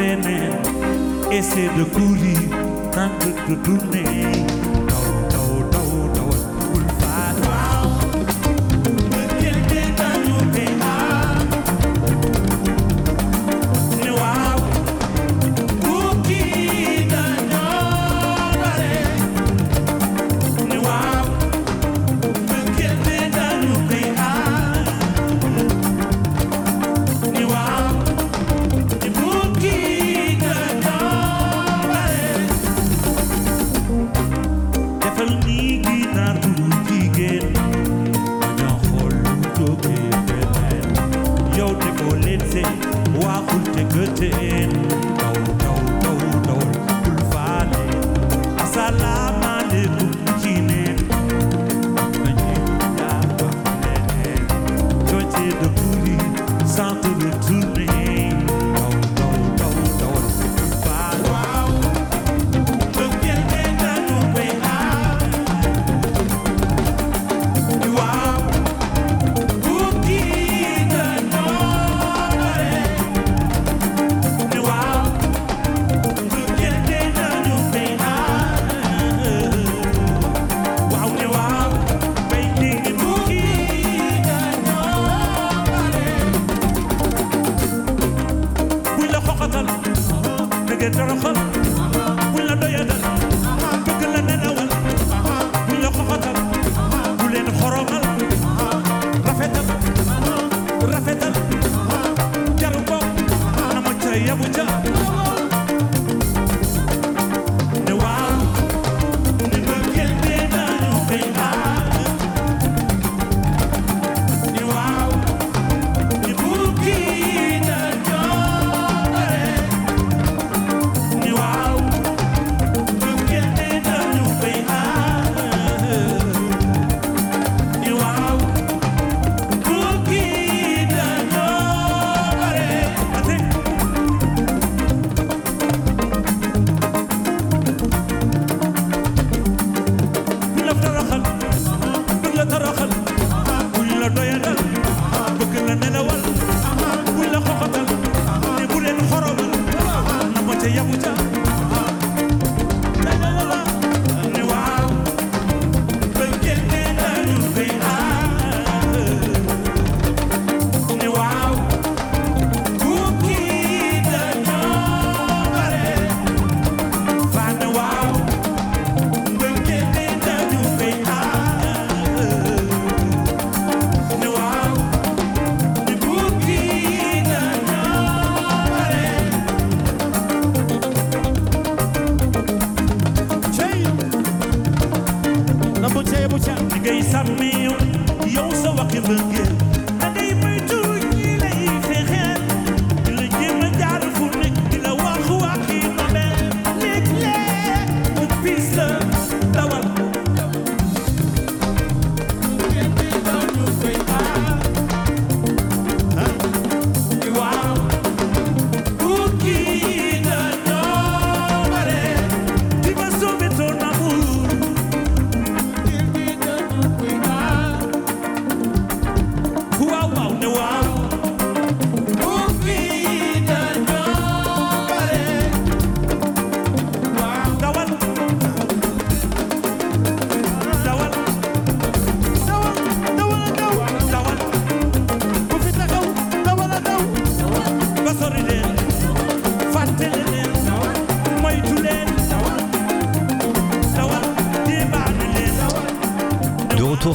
Speaker 3: feneen essaie de courir tente de tourner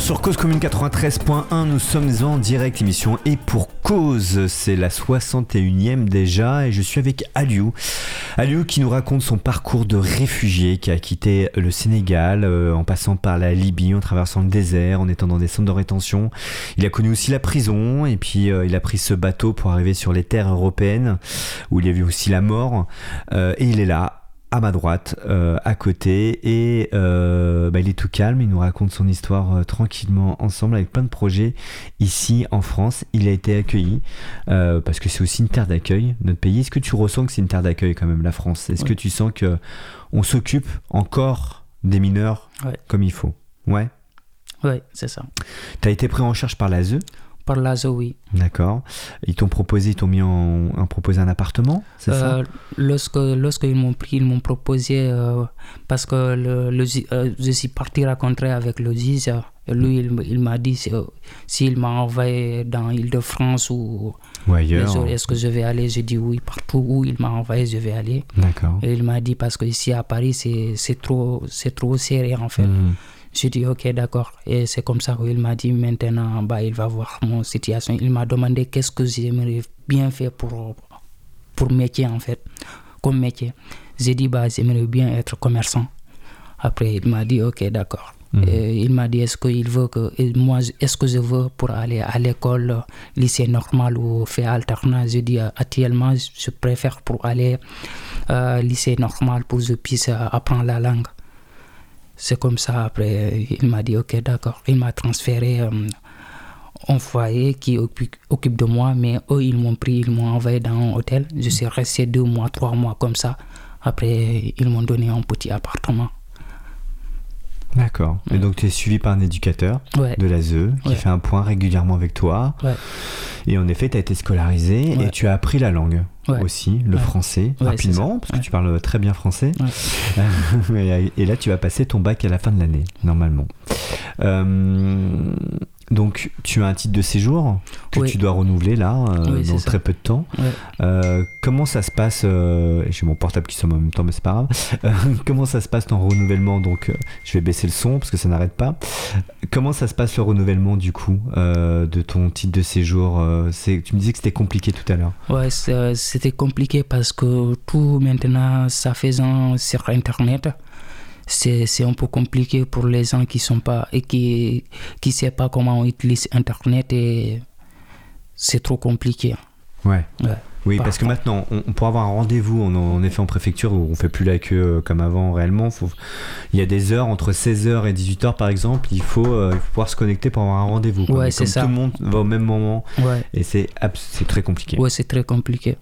Speaker 1: sur Cause Commune 93.1, nous sommes en direct émission et pour cause, c'est la 61e déjà et je suis avec Aliou. Aliou qui nous raconte son parcours de réfugié qui a quitté le Sénégal euh, en passant par la Libye, en traversant le désert, en étant dans des centres de rétention. Il a connu aussi la prison et puis euh, il a pris ce bateau pour arriver sur les terres européennes où il y avait aussi la mort Euh, et il est là à ma droite, euh, à côté, et euh, bah, il est tout calme, il nous raconte son histoire euh, tranquillement ensemble avec plein de projets ici en France. Il a été accueilli parce que c'est aussi une terre d'accueil, notre pays. Est-ce que tu ressens que c'est une terre d'accueil quand même, la France? Est-ce
Speaker 2: Ouais.
Speaker 1: que tu sens que on s'occupe encore des mineurs
Speaker 2: Ouais.
Speaker 1: comme il faut? Ouais.
Speaker 2: Oui, c'est ça.
Speaker 1: T'as été pris en charge par l'ASE
Speaker 2: Par l'ASO, oui.
Speaker 1: D'accord. Ils t'ont proposé, ils t'ont mis en, en proposé un appartement, c'est ça?
Speaker 2: Euh, lorsque, lorsque ils m'ont pris, ils m'ont proposé, euh, parce que le, le ju- euh, je suis parti rencontrer avec le euh, lui, il, m'a dit si- s'il m'a envoyé dans l'Île-de-France ou
Speaker 1: ailleurs
Speaker 2: autres, est-ce que je vais aller? J'ai dit oui, partout où il m'a envoyé, je vais aller.
Speaker 1: D'accord.
Speaker 2: Et il m'a dit parce que ici à Paris, c'est trop, c'est trop serré en fait.
Speaker 1: Mhm.
Speaker 2: J'ai dit ok, d'accord. Et c'est comme ça qu'il m'a dit maintenant, bah, il va voir mon situation. Il m'a demandé qu'est-ce que j'aimerais bien faire pour, pour métier en fait, comme métier. J'ai dit bah, j'aimerais bien être commerçant. Après, il m'a dit ok, d'accord.
Speaker 1: Mhm.
Speaker 2: Il m'a dit est-ce qu'il veut que moi est-ce que je veux pour aller à l'école lycée normal ou faire alternance? Je dis actuellement je préfère pour aller euh, lycée normal pour que je puisse apprendre la langue c'est comme ça après il m'a dit ok d'accord. Il m'a transféré euh, un foyer qui occupe, occupe de moi mais eux ils m'ont pris ils m'ont envoyé dans un hôtel. Je suis resté deux mois trois mois comme ça. Après ils m'ont donné un petit appartement
Speaker 1: D'accord. Et donc tu es suivi par un éducateur
Speaker 2: ouais
Speaker 1: de l'ASE qui
Speaker 2: Ouais.
Speaker 1: fait un point régulièrement avec toi.
Speaker 2: Ouais.
Speaker 1: Et en effet, tu as été scolarisé et tu as appris la langue aussi, le français, rapidement, parce que tu parles très bien français. et et là, tu vas passer ton bac à la fin de l'année, normalement. Euh, donc, tu as un titre de séjour que
Speaker 2: Oui.
Speaker 1: tu dois renouveler là, euh,
Speaker 2: Oui,
Speaker 1: dans
Speaker 2: ça.
Speaker 1: très peu de temps.
Speaker 2: Ouais.
Speaker 1: Euh, comment ça se passe euh, J'ai mon portable qui sonne en même temps, mais c'est pas grave. Comment ça se passe ton renouvellement Donc, je vais baisser le son parce que ça n'arrête pas. Comment ça se passe le renouvellement du coup de ton titre de séjour Tu me disais que c'était compliqué tout à l'heure.
Speaker 2: Ouais, c'était compliqué parce que tout maintenant, ça faisant sur Internet, c'est c'est un peu compliqué pour les gens qui sont pas et qui qui savent pas comment on utilise Internet et c'est trop compliqué.
Speaker 1: Ouais.
Speaker 2: Ouais.
Speaker 1: Oui,
Speaker 2: Par
Speaker 1: parce que maintenant, on, on pour avoir un rendez-vous, en, en effet en préfecture, où on fait plus la queue euh, comme avant réellement, faut, il y a des heures, entre 16h et 18h par exemple, il faut, euh, il faut pouvoir se connecter pour avoir un rendez-vous.
Speaker 2: Ouais, c'est ça.
Speaker 1: Tout le monde va au même moment
Speaker 2: Ouais,
Speaker 1: et c'est très compliqué.
Speaker 2: ouais, c'est très compliqué.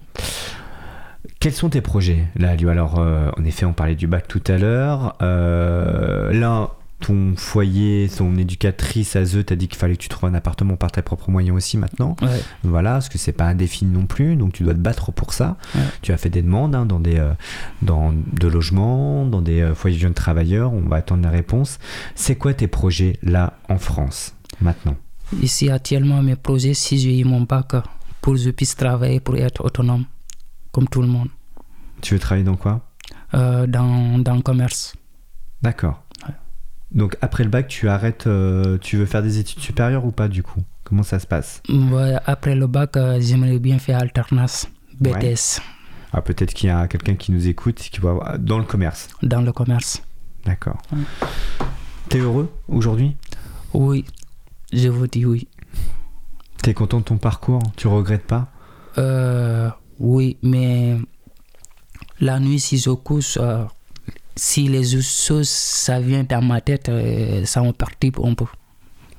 Speaker 1: Quels sont tes projets là, Liu Alors, euh, en effet, on parlait du bac tout à l'heure. Euh, là, ton foyer, ton éducatrice à t'a dit qu'il fallait que tu trouves un appartement par tes propres moyens aussi maintenant.
Speaker 2: Ouais,
Speaker 1: Voilà, parce que c'est pas indéfini non plus, donc tu dois te battre pour ça.
Speaker 2: Ouais.
Speaker 1: Tu as fait des demandes hein, dans des euh, dans de logements, dans des euh, foyers de jeunes travailleurs. On va attendre la réponse. C'est quoi tes projets là en France maintenant?
Speaker 2: Ici, actuellement, mes projets, si j'ai eu mon bac, pour que je puisse travailler, pour être autonome, comme tout le monde,
Speaker 1: Tu veux travailler dans quoi?
Speaker 2: Euh, dans, dans le commerce.
Speaker 1: D'accord.
Speaker 2: Ouais.
Speaker 1: Donc après le bac, tu arrêtes, euh, tu veux faire des études supérieures ou pas du coup? Comment ça se passe?
Speaker 2: Ouais, après le bac, euh, j'aimerais bien faire alternance, BTS,
Speaker 1: Ah, peut-être qu'il y a quelqu'un qui nous écoute qui va avoir- dans le commerce.
Speaker 2: dans le commerce.
Speaker 1: D'accord. T'es heureux aujourd'hui?
Speaker 2: Oui, je vous dis oui.
Speaker 1: T'es content de ton parcours? Tu regrettes pas?
Speaker 2: Euh, oui, mais la nuit, si je couche, euh, si les choses, ça vient dans ma tête, euh, ça me perturbe un peu.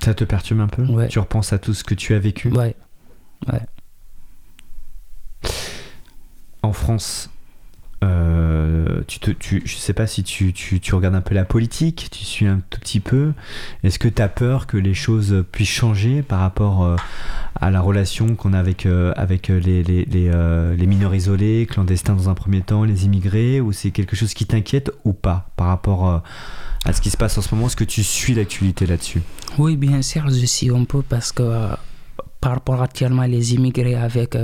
Speaker 1: Ça te perturbe un peu
Speaker 2: Ouais.
Speaker 1: Tu repenses à tout ce que tu as vécu
Speaker 2: Ouais.
Speaker 1: En France, euh, tu tu, je sais pas si tu, tu, tu regardes un peu la politique, tu suis un tout petit peu. Est-ce que tu as peur que les choses puissent changer par rapport euh, à la relation qu'on a avec, euh, avec euh, les, les, les, mineurs isolés, clandestins dans un premier temps, les immigrés Ou c'est quelque chose qui t'inquiète ou pas par rapport à ce qui se passe en ce moment? Est-ce que tu suis l'actualité là-dessus?
Speaker 2: Oui, bien sûr, je suis un peu parce que par rapport actuellement les immigrés avec,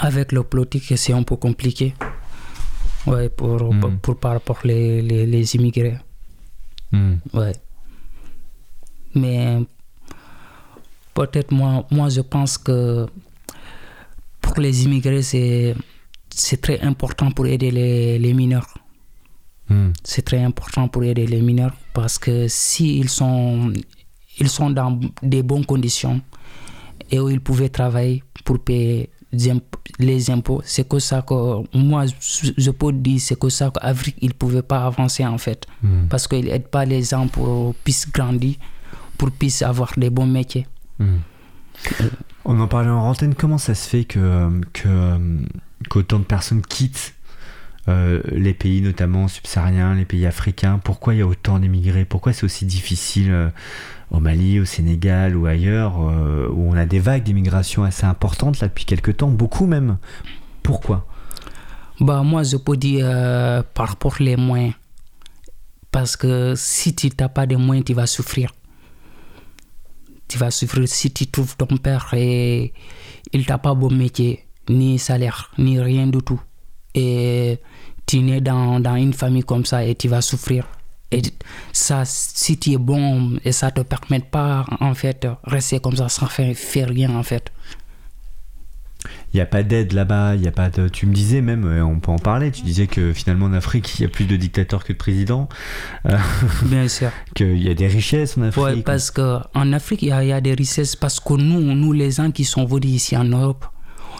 Speaker 2: avec le politique, c'est un peu compliqué. Ouais, pour, pour, pour par rapport les, les, les immigrés.
Speaker 1: Hmm.
Speaker 2: Ouais. Mais peut-être moi, moi, je pense que pour les immigrés, c'est, c'est très important pour aider les, les mineurs.
Speaker 1: Hmm.
Speaker 2: C'est très important pour aider les mineurs parce que s'ils sont, ils sont dans des bonnes conditions et où ils pouvaient travailler pour payer les impôts, c'est que ça que moi, je, peux dire, c'est que ça qu'Afrique, ils ne pouvaient pas avancer en fait
Speaker 1: Hmm.
Speaker 2: parce qu'ils n'aident pas les gens pour puissent grandir, pour puissent avoir des bons métiers.
Speaker 1: Hmm. On en parlait en antenne, comment ça se fait que, que, qu'autant de personnes quittent euh, les pays notamment subsahariens, les pays africains? Pourquoi il y a autant d'émigrés? Pourquoi c'est aussi difficile euh, au Mali, au Sénégal ou ailleurs, euh, où on a des vagues d'immigration assez importantes là depuis quelques temps, beaucoup même Pourquoi?
Speaker 2: Bah, moi, je peux dire euh, par rapport les moyens. Parce que si tu n'as pas de moyens, tu vas souffrir. Tu vas souffrir si tu trouves ton père et il t'a pas bon métier, ni salaire, ni rien du tout. Et tu nais dans, dans une famille comme ça et tu vas souffrir. Et ça, si tu es bon et ça te permet pas, en fait, rester comme ça sans faire, faire rien, en fait.
Speaker 1: Il n'y a pas d'aide là-bas, il y a pas de... Tu me disais même, euh, on peut en parler, tu disais que finalement en Afrique, il y a plus de dictateurs que de présidents, euh,
Speaker 2: Bien sûr.
Speaker 1: qu'il y a des richesses en Afrique.
Speaker 2: Ouais, parce qu'en Afrique, il y, a- il y a des richesses. Parce que nous, nous, les gens qui sont venus ici en Europe,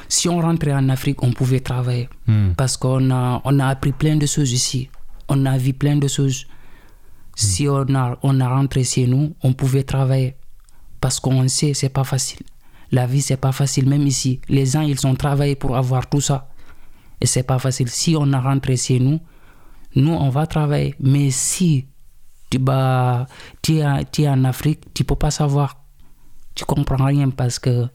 Speaker 2: si on rentrait en Afrique, on pouvait travailler.
Speaker 1: Hmm.
Speaker 2: Parce qu'on a, on a appris plein de choses ici. On a vu plein de choses. Si on a, on a rentré chez nous, on pouvait travailler. Parce qu'on sait, c'est pas facile. La vie, c'est pas facile. Même ici, les gens, ils ont travaillé pour avoir tout ça. Et c'est pas facile. Si on a rentré chez nous, nous, on va travailler. Mais si tu, bah, tu, es, tu es en Afrique, tu peux pas savoir. Tu comprends rien parce que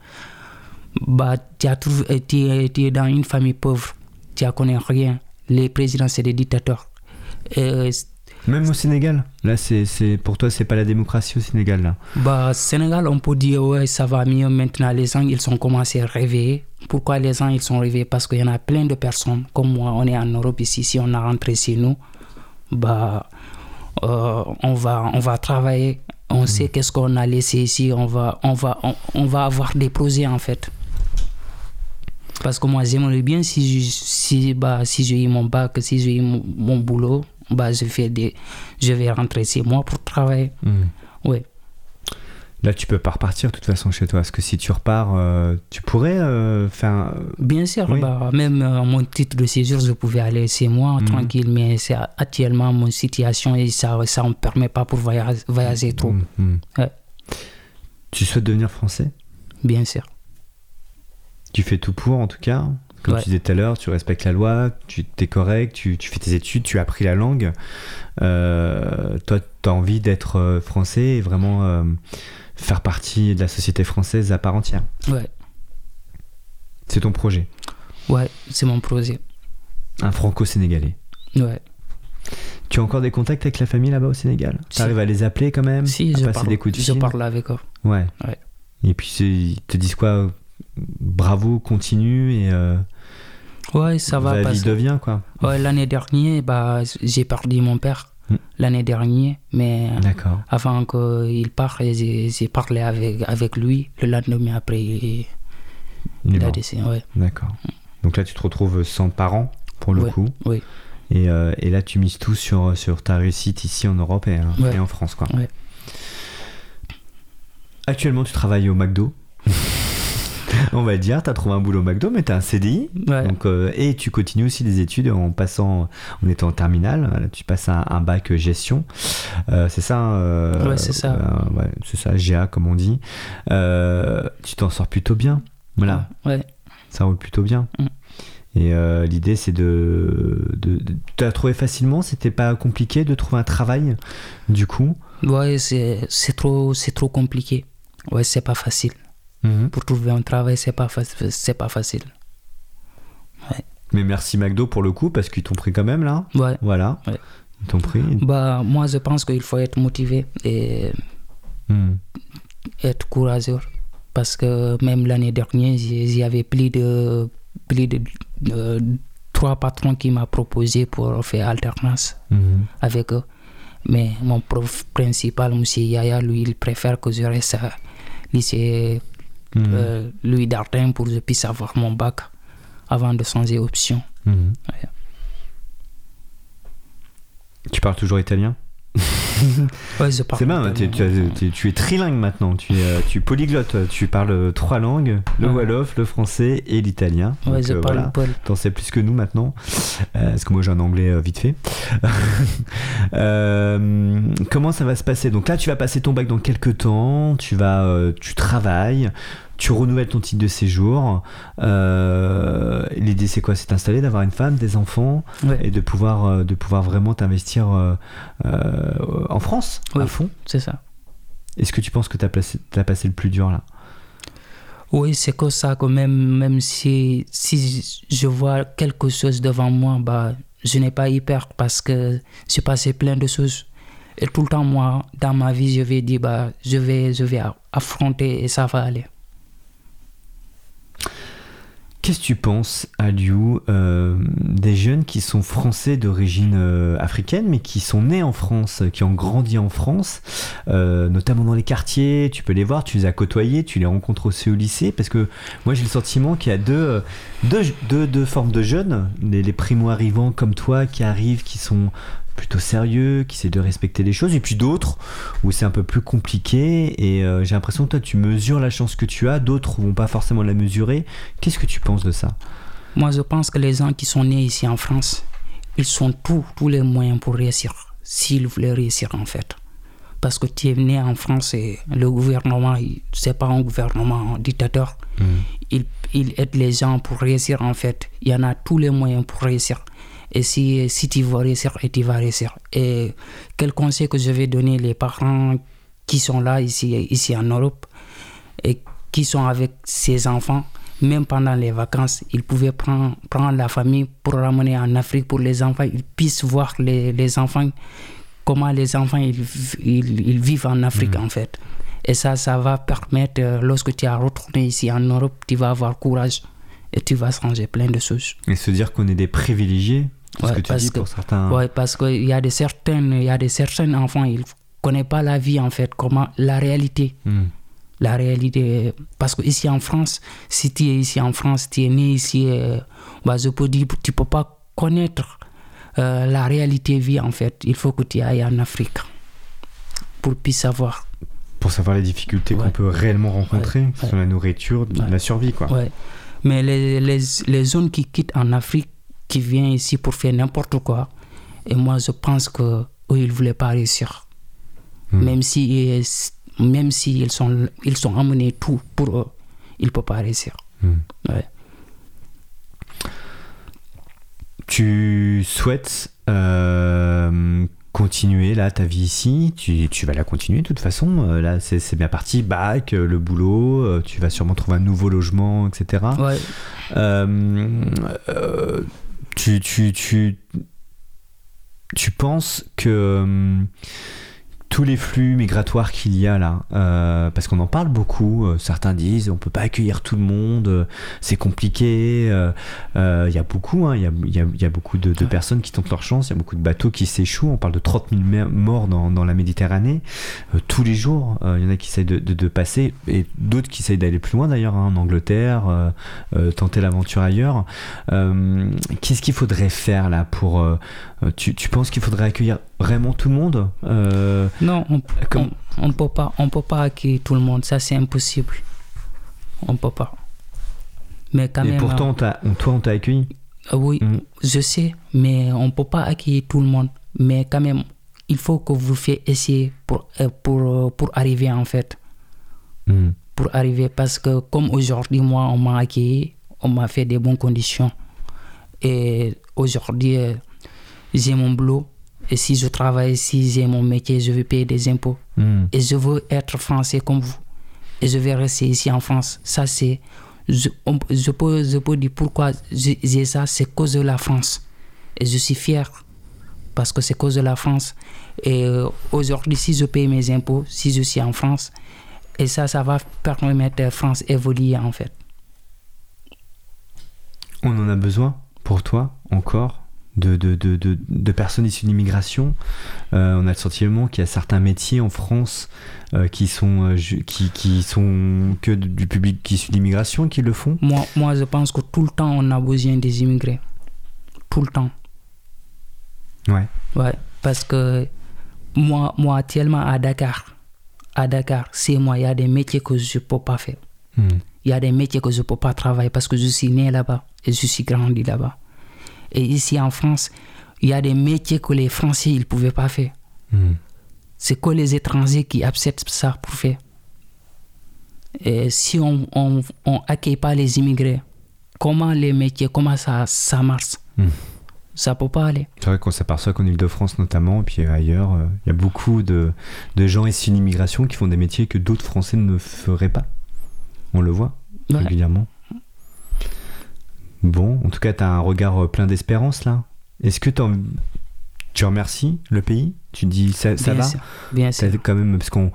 Speaker 2: bah, tu, as euh, tu, es, tu es dans une famille pauvre. Tu ne connais rien. Les présidents, c'est des dictateurs. Et,
Speaker 1: Même au Sénégal, là, c'est, pour toi, c'est pas la démocratie au Sénégal, là.
Speaker 2: bah, Sénégal, on peut dire, ouais, ça va mieux maintenant. Les gens, ils sont commencé à réveiller. Pourquoi les gens, ils sont réveillés Parce qu'il y en a plein de personnes. Comme moi, on est en Europe ici. Si on a rentré chez nous, bah, euh, on, va, on va travailler. On sait qu'est-ce qu'on a laissé ici. On va, on, va, on, on va avoir des projets, en fait. Parce que moi, j'aimerais bien si je- si, bah, si j'ai eu mon bac, si j'ai eu mon, mon boulot, bah, je, fais des, je vais rentrer chez moi pour travailler. Ouais.
Speaker 1: Là, tu peux pas repartir de toute façon chez toi, parce que si tu repars, euh, tu pourrais euh, faire.
Speaker 2: Bien sûr,
Speaker 1: Oui.
Speaker 2: bah, même euh, mon titre de séjour, je pouvais aller chez moi
Speaker 1: Mhm.
Speaker 2: tranquille, mais c'est actuellement mon situation et ça ça ne me permet pas pour voyager, voyager trop.
Speaker 1: Mm, mm.
Speaker 2: Ouais.
Speaker 1: Tu souhaites devenir français?
Speaker 2: Bien sûr.
Speaker 1: Tu fais tout pour, en tout cas? Comme
Speaker 2: Ouais.
Speaker 1: tu disais tout à l'heure, tu respectes la loi, tu es correct, tu, tu fais tes études, tu as appris la langue. Euh, toi, tu as envie d'être euh, français et vraiment euh, faire partie de la société française à part entière.
Speaker 2: Ouais,
Speaker 1: C'est ton projet.
Speaker 2: ouais c'est mon projet.
Speaker 1: Un franco-sénégalais.
Speaker 2: Ouais.
Speaker 1: Tu as encore des contacts avec la famille là-bas au Sénégal?
Speaker 2: Si.
Speaker 1: Tu arrives à les appeler quand même?
Speaker 2: Si,
Speaker 1: à
Speaker 2: je parle,
Speaker 1: des coups de
Speaker 2: je parle avec eux.
Speaker 1: Ouais.
Speaker 2: Ouais.
Speaker 1: Et puis ils te disent quoi? Bravo, continue et euh,
Speaker 2: Ouais, ça va
Speaker 1: la vie devient quoi.
Speaker 2: Ouais, l'année dernière, bah, j'ai perdu mon père.
Speaker 1: Mm.
Speaker 2: L'année dernière, mais
Speaker 1: D'accord.
Speaker 2: avant qu'il parte, j'ai parlé avec, avec lui. Le lendemain après, il,
Speaker 1: Il
Speaker 2: a décédé. Ouais.
Speaker 1: D'accord. Donc là, tu te retrouves sans parents pour le
Speaker 2: Ouais,
Speaker 1: coup.
Speaker 2: oui.
Speaker 1: Et, euh, et là, tu mises tout sur, sur ta réussite ici en Europe et, euh,
Speaker 2: Ouais.
Speaker 1: et en France. Quoi. Actuellement, tu travailles au McDo. On va dire, tu as trouvé un boulot au McDo, mais tu as un CDI.
Speaker 2: Ouais.
Speaker 1: Donc, euh, et tu continues aussi des études en passant, en étant en terminale. Tu passes un, un bac gestion. Euh, c'est ça euh,
Speaker 2: Ouais, c'est ça.
Speaker 1: euh, ouais, c'est ça, GA comme on dit. Euh, tu t'en sors plutôt bien. Voilà,
Speaker 2: Ouais.
Speaker 1: ça roule plutôt bien.
Speaker 2: Mm.
Speaker 1: Et euh, l'idée, c'est de, de, de- Tu as trouvé facilement C'était pas compliqué de trouver un travail Du coup?
Speaker 2: Ouais, c'est trop, c'est trop compliqué. Ouais, c'est pas facile. Pour trouver un travail, c'est pas, c'est pas facile.
Speaker 1: Mais merci McDo pour le coup, parce qu'ils t'ont pris quand même là.
Speaker 2: Ouais.
Speaker 1: Voilà.
Speaker 2: Ouais.
Speaker 1: Ils t'ont pris.
Speaker 2: Bah, moi, je pense qu'il faut être motivé et
Speaker 1: Mm.
Speaker 2: être courageux. Parce que même l'année dernière, j'ai- j'y avais plus de, plus de, de- trois patrons qui m'ont proposé pour faire alternance
Speaker 1: Mhm.
Speaker 2: avec eux. Mais mon prof principal, M. Yaya, lui, il préfère que je reste à lycée
Speaker 1: Mhm.
Speaker 2: euh, Louis Dardin pour que je puisse avoir mon bac avant de changer option. Ouais.
Speaker 1: Tu parles toujours italien?
Speaker 2: Ouais, je parle
Speaker 1: C'est bien, tu, es trilingue maintenant, tu es, euh, tu es polyglotte, tu parles trois langues, le
Speaker 2: Ouais.
Speaker 1: wolof, le français et l'italien.
Speaker 2: Ouais,
Speaker 1: Donc,
Speaker 2: je
Speaker 1: euh,
Speaker 2: parle
Speaker 1: voilà. T'en sais plus que nous maintenant, Euh, parce que moi j'ai un anglais euh, vite fait. Comment ça va se passer? Donc là tu vas passer ton bac dans quelques temps, tu vas, tu travailles, tu renouvelles ton titre de séjour. Euh, L'idée, c'est quoi? C'est d'installer, d'avoir une femme, des enfants
Speaker 2: Ouais,
Speaker 1: et de pouvoir, euh, de pouvoir vraiment t'investir euh, euh, en France à fond?
Speaker 2: c'est ça.
Speaker 1: Est-ce que tu penses que tu as, passé le plus dur là?
Speaker 2: Oui, c'est que ça, que même, même si, si je vois quelque chose devant moi, bah, je n'ai pas hyper parce que j'ai passé plein de choses. Et tout le temps, moi, dans ma vie, je vais dire, bah, je vais, je vais affronter et ça va aller.
Speaker 1: Qu'est-ce que tu penses, Aliou, euh, des jeunes qui sont français d'origine euh, africaine, mais qui sont nés en France, qui ont grandi en France, euh, notamment dans les quartiers, tu peux les voir, tu les as côtoyés, tu les rencontres aussi au lycée, parce que moi j'ai le sentiment qu'il y a deux, formes de jeunes, les, les primo-arrivants comme toi qui arrivent, qui sont plutôt sérieux, qui essaient de respecter les choses, et puis d'autres où c'est un peu plus compliqué, et euh, j'ai l'impression que toi tu mesures la chance que tu as, d'autres vont pas forcément la mesurer. Qu'est-ce que tu penses de ça?
Speaker 2: Moi, je pense que les gens qui sont nés ici en France, ils ont tous tous les moyens pour réussir, s'ils voulaient réussir en fait. Parce que tu es né en France et le gouvernement, c'est pas un gouvernement dictateur. Il, il aide les gens pour réussir en fait. Il y en a tous les moyens pour réussir. Et si, si tu veux réussir, et tu vas réussir. Et quel conseil que je vais donner les parents qui sont là ici, ici en Europe et qui sont avec ses enfants, même pendant les vacances, ils pouvaient prendre, prendre la famille pour ramener en Afrique pour les enfants. Ils puissent voir les, les enfants, comment les enfants ils, ils, ils vivent en Afrique en fait. Et ça, ça va permettre, euh, lorsque tu as retourné ici en Europe, tu vas avoir courage et tu vas changer plein de choses.
Speaker 1: Et se dire qu'on est des privilégiés, ce
Speaker 2: Ouais,
Speaker 1: que tu
Speaker 2: parce
Speaker 1: dis
Speaker 2: que-
Speaker 1: pour certains.
Speaker 2: Ouais, parce qu'il y a des certaines, il y a des certains enfants, ils connaissent pas la vie en fait, comment la réalité.
Speaker 1: Hmm.
Speaker 2: La réalité, parce que ici en France, si tu es ici en France, tu es né ici, euh, bah, je peux dire, tu peux pas connaître euh, la réalité vie en fait. Il faut que tu ailles en Afrique pour puis savoir.
Speaker 1: Pour savoir les difficultés qu'on peut réellement rencontrer, soit la nourriture, la survie, quoi.
Speaker 2: Mais les, les, les zones qui quittent en Afrique, qui viennent ici pour faire n'importe quoi, et moi je pense que eux, ils voulaient pas réussir.
Speaker 1: Hmm.
Speaker 2: Même si même si ils sont ils sont amenés tout pour eux, ils ne peuvent pas réussir.
Speaker 1: Hmm.
Speaker 2: Ouais.
Speaker 1: Tu souhaites euh, continuer là ta vie ici, tu, tu vas la continuer de toute façon. Euh, là, c'est bien parti, bac, euh, le boulot, euh, tu vas sûrement trouver un nouveau logement, etc.
Speaker 2: Ouais.
Speaker 1: Tu, tu, tu, tu penses que hum, tous les flux migratoires qu'il y a là, euh, parce qu'on en parle beaucoup, euh, certains disent on peut pas accueillir tout le monde, euh, c'est compliqué, il y a beaucoup, hein, il y, a, il y y a beaucoup de, personnes qui tentent leur chance, il y a beaucoup de bateaux qui s'échouent, on parle de 30 000 mer- morts dans, la Méditerranée, tous les jours, il y en a qui essayent de, passer, et d'autres qui essayent d'aller plus loin d'ailleurs, hein, en Angleterre, tenter l'aventure ailleurs. Qu'est-ce qu'il faudrait faire là pour... euh, euh, tu, tu penses qu'il faudrait accueillir vraiment tout le monde Euh,
Speaker 2: Non, on
Speaker 1: Comme-
Speaker 2: on peut pas on peut pas accueillir tout le monde, ça c'est impossible. On peut pas. Mais quand
Speaker 1: Et
Speaker 2: même.
Speaker 1: pourtant, on t'a- on- toi, on t'a accueilli.
Speaker 2: euh, oui,
Speaker 1: Mm.
Speaker 2: je sais, mais on peut pas accueillir tout le monde. Mais quand même, il faut que vous fassiez essayer pour euh, pour euh, pour arriver en fait.
Speaker 1: Mm.
Speaker 2: pour arriver parce que comme aujourd'hui moi on m'a accueilli, on m'a fait des bonnes conditions et aujourd'hui euh, j'ai mon boulot et si je travaille ici j'ai mon métier je vais payer des impôts.
Speaker 1: Mm.
Speaker 2: et je veux être français comme vous. Et je vais rester ici en France. Ça c'est je, on- je peux je peux dire pourquoi j'ai j'ai ça. C'est cause de la France. Et je suis fier parce que c'est cause de la France. Et euh, aujourd'hui si je paye mes impôts si je suis en France et ça, ça va permettre à France évoluer en fait.
Speaker 1: On en a besoin, pour toi, encore, de, de, de, de, personnes issues de l'immigration. Euh, on a le sentiment qu'il y a certains métiers en France euh, qui, sont, euh, qui, qui sont que du public issu de l'immigration qui le font.
Speaker 2: Moi, moi, je pense que tout le temps, on a besoin des immigrés. Tout le temps.
Speaker 1: Ouais.
Speaker 2: Ouais, parce que moi, moi actuellement à Dakar, à Dakar, c'est moi, il y a des métiers que je ne peux pas faire.
Speaker 1: Mm.
Speaker 2: Il y a des métiers que je ne peux pas travailler parce que je suis né là-bas et je suis grandi là-bas. Et ici en France, il y a des métiers que les Français ne pouvaient pas faire.
Speaker 1: Mm.
Speaker 2: C'est que les étrangers qui acceptent ça pour faire. Et si on on, on accueille pas les immigrés, comment les métiers, comment ça, ça marche?
Speaker 1: Hmm.
Speaker 2: Ça peut pas aller.
Speaker 1: C'est vrai qu'on s'aperçoit qu'en Ile-de-France notamment, et puis ailleurs, euh, il y a beaucoup de, de gens issus de l'immigration qui font des métiers que d'autres Français ne feraient pas. On le voit régulièrement. Bon, en tout cas, tu as un regard euh, plein d'espérance là. Est-ce que t'en- tu remercies le pays? Tu dis ça, ça
Speaker 2: bien
Speaker 1: va?
Speaker 2: sûr, bien sûr.
Speaker 1: C'est quand même parce qu'on.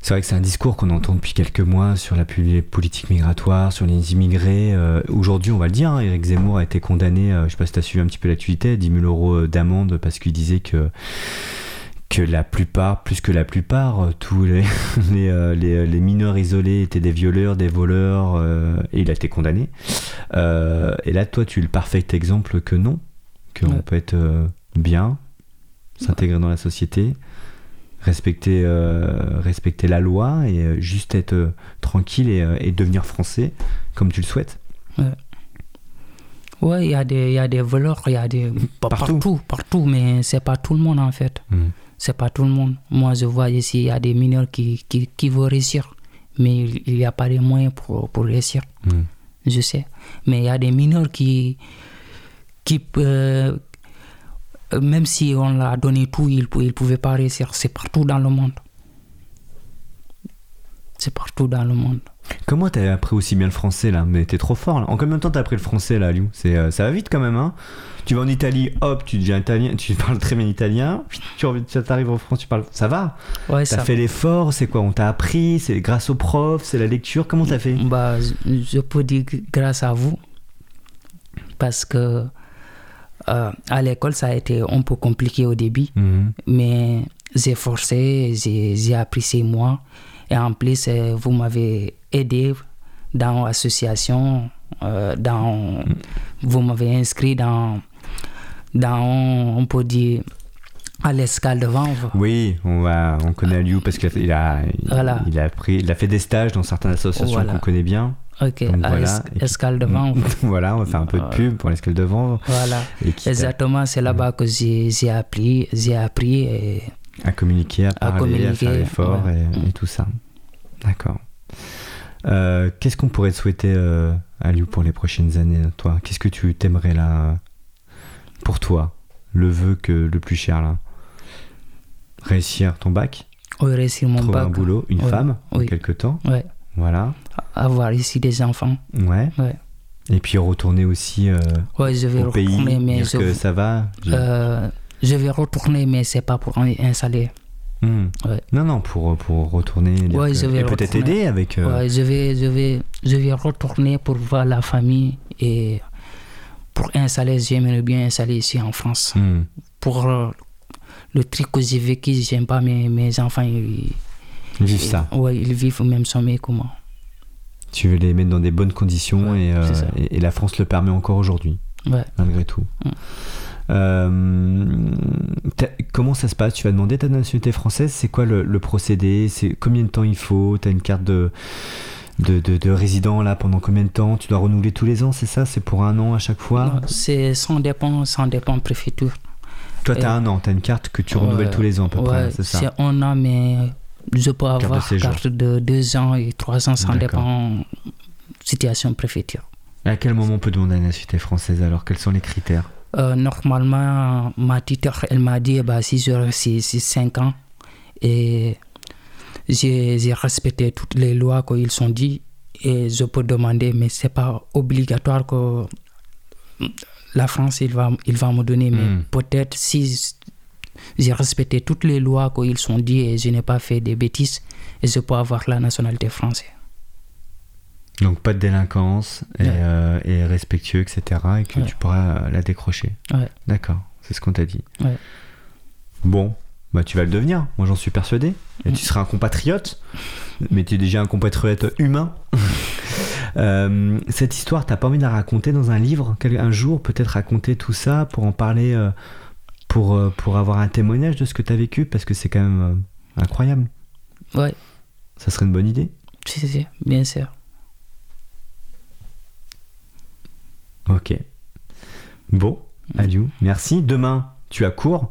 Speaker 1: C'est vrai que c'est un discours qu'on entend depuis quelques mois sur la politique migratoire, sur les immigrés. Euh, Aujourd'hui, on va le dire, hein, Éric Zemmour a été condamné, euh, je sais pas si tu as suivi un petit peu l'actualité, 10 000 euros d'amende parce qu'il disait que, que la plupart, plus que la plupart, euh, tous les, les, euh, les- les mineurs isolés étaient des violeurs, des voleurs, euh, et il a été condamné. Euh, et là, toi, tu es le parfait exemple que non, qu'on
Speaker 2: Ouais.
Speaker 1: peut être euh, bien, s'intégrer dans la société, respecter, euh, respecter la loi et euh, juste être euh, tranquille et, euh, et devenir français comme tu le souhaites.
Speaker 2: Ouais, il y a des, il y a des voleurs, il y a des
Speaker 1: Partout.
Speaker 2: partout, partout, mais c'est pas tout le monde en fait. C'est pas tout le monde. Moi, je vois ici, il y a des mineurs qui, qui, qui veulent réussir, mais il n'y a pas les moyens pour, pour réussir.
Speaker 1: Mm.
Speaker 2: Je sais. Mais il y a des mineurs qui, qui euh, même si on leur a donné tout, ils ne pouvaient pas réussir. C'est partout dans le monde. C'est partout dans le monde.
Speaker 1: Comment t'as appris aussi bien le français là Mais t'es trop fort là. En combien de temps t'as appris le français là, Liu C'est euh, ça va vite quand même hein Tu vas en Italie, hop, tu deviens italien, tu parles très bien italien. Tu reviens- tu arrives en France, tu parles. Ça va
Speaker 2: Ouais,
Speaker 1: T'as
Speaker 2: ça
Speaker 1: fait l'effort C'est quoi? On t'a appris C'est grâce aux profs C'est la lecture Comment t'as fait?
Speaker 2: Bah, je- peux dire grâce à vous. Parce que euh, à l'école, ça a été un peu compliqué au début.
Speaker 1: Mhm.
Speaker 2: Mais j'ai forcé, j'ai j'ai appris ces mois. Et en plus, euh, vous m'avez aidé dans l'association. euh, dans, vous m'avez inscrit dans, dans, on peut dire, à l'escale de Vanves.
Speaker 1: Oui, on, va, on connaît Liu parce qu'il a, il a, il-
Speaker 2: Voilà.
Speaker 1: il a, il a fait des stages dans certaines associations
Speaker 2: Voilà.
Speaker 1: qu'on connaît bien.
Speaker 2: Ok,
Speaker 1: Donc
Speaker 2: à
Speaker 1: voilà.
Speaker 2: Escale de Vanves.
Speaker 1: voilà, on va faire un peu de pub pour l'escale de vent.
Speaker 2: Voilà. Exactement, c'est là-bas que j'ai appris, j'ai appris et
Speaker 1: À communiquer, à parler, à,
Speaker 2: communiquer,
Speaker 1: faire l'effort
Speaker 2: ouais.
Speaker 1: et, et tout ça. D'accord. Euh, Qu'est-ce qu'on pourrait te souhaiter euh, à Liu pour les prochaines années, toi? Qu'est-ce que tu t'aimerais là euh, pour toi? Le vœu que le plus cher là? Réussir ton bac,
Speaker 2: oui, réussir mon
Speaker 1: trouver
Speaker 2: bac.
Speaker 1: un boulot, une femme en
Speaker 2: oui.
Speaker 1: quelque temps,
Speaker 2: Ouais.
Speaker 1: voilà.
Speaker 2: Avoir ici des enfants.
Speaker 1: Ouais.
Speaker 2: Ouais.
Speaker 1: Et puis retourner aussi euh,
Speaker 2: Ouais, je vais
Speaker 1: au pays,
Speaker 2: mais
Speaker 1: dire
Speaker 2: je,
Speaker 1: que ça va.
Speaker 2: euh, je vais retourner, mais c'est pas pour en- installer. Ouais.
Speaker 1: Non, non, pour, pour retourner.
Speaker 2: Ouais,
Speaker 1: que-
Speaker 2: je vais
Speaker 1: et peut-être aider avec. euh,
Speaker 2: Ouais, je vais, je vais, je vais retourner pour voir la famille et pour installer. J'aimerais bien installer ici en France.
Speaker 1: hmm.
Speaker 2: Pour euh, le truc que j'ai vécu, j'aime pas mes, mes enfants. Ils,
Speaker 1: Vivre ça.
Speaker 2: Ouais, ils vivent au même sommet que moi.
Speaker 1: Tu veux les mettre dans des bonnes conditions et, euh, et, et la France le permet encore aujourd'hui, malgré tout.
Speaker 2: Mm.
Speaker 1: Euh, t'as- comment ça se passe? Tu vas demander ta nationalité française? C'est quoi le, le procédé? C'est combien de temps il faut? Tu as une carte de, de, de- de résident là pendant combien de temps? Tu dois renouveler tous les ans, c'est ça? C'est pour un an à chaque fois?
Speaker 2: C'est sans dépend, sans dépend préfecture.
Speaker 1: Toi, tu as
Speaker 2: euh,
Speaker 1: un an, tu as une carte que tu renouvelles tous les ans à peu près, c'est ça?
Speaker 2: C'est un an, mais je peux
Speaker 1: de
Speaker 2: avoir
Speaker 1: séjour.
Speaker 2: carte de deux ans et trois ans, ça
Speaker 1: D'accord.
Speaker 2: dépend situation préfecture.
Speaker 1: À quel moment on peut demander la nationalité française alors? Quels sont les critères?
Speaker 2: Euh, normalement, ma tuteur, elle m'a dit bah, si j'aurais 5 ans et j'ai j'ai respecté toutes les lois qu'ils sont dit et je peux demander, mais c'est pas obligatoire que la France il va, il va me donner, mais
Speaker 1: Mm.
Speaker 2: peut-être si j'ai respecté toutes les lois qu'ils sont dit et je n'ai pas fait des bêtises, et je peux avoir la nationalité française.
Speaker 1: Donc pas de délinquance et,
Speaker 2: Ouais.
Speaker 1: euh, et respectueux, etc. Et que
Speaker 2: Ouais.
Speaker 1: tu pourras euh, la décrocher.
Speaker 2: Ouais.
Speaker 1: D'accord, c'est ce qu'on t'a dit.
Speaker 2: Ouais.
Speaker 1: Bon, bah tu vas le devenir, moi j'en suis persuadé. Et
Speaker 2: Mm.
Speaker 1: tu seras un compatriote, mais tu es déjà un compatriote humain. Euh, cette histoire, t'as pas envie de la raconter dans un livre? Un jour, peut-être raconter tout ça pour en parler, euh, pour, pour avoir un témoignage de ce que t'as vécu, parce que c'est quand même incroyable.
Speaker 2: Ouais,
Speaker 1: Ça serait une bonne idée
Speaker 2: si, si, bien sûr.
Speaker 1: Ok. Bon, adieu. Merci. Demain, tu as cours.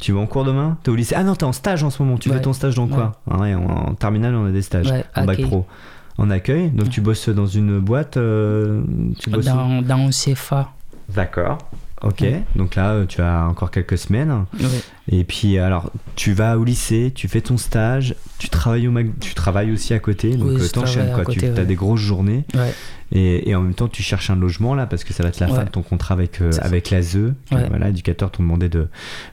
Speaker 1: Tu vas en cours demain? T'es au lycée? Ah non, t'es en stage en ce moment. Tu fais ton stage dans quoi? Ah en, en terminale, on a des stages.
Speaker 2: Ouais,
Speaker 1: en bac pro. En accueil. Donc tu bosses dans une boîte. euh, tu bosses où?
Speaker 2: Dans, dans un CFA.
Speaker 1: D'accord. Ok. Donc là, euh, tu as encore quelques semaines. Et puis alors, tu vas au lycée, tu fais ton stage, tu travailles au tu travailles aussi à côté. Donc
Speaker 2: Oui,
Speaker 1: euh, t'enchaînes quoi. tu as des grosses journées.
Speaker 2: Ouais.
Speaker 1: Et, et en même temps, tu cherches un logement là parce que ça va être la fin
Speaker 2: Ouais.
Speaker 1: de ton contrat avec euh, avec l'ASE. Voilà, éducateurs t'ont demandé de,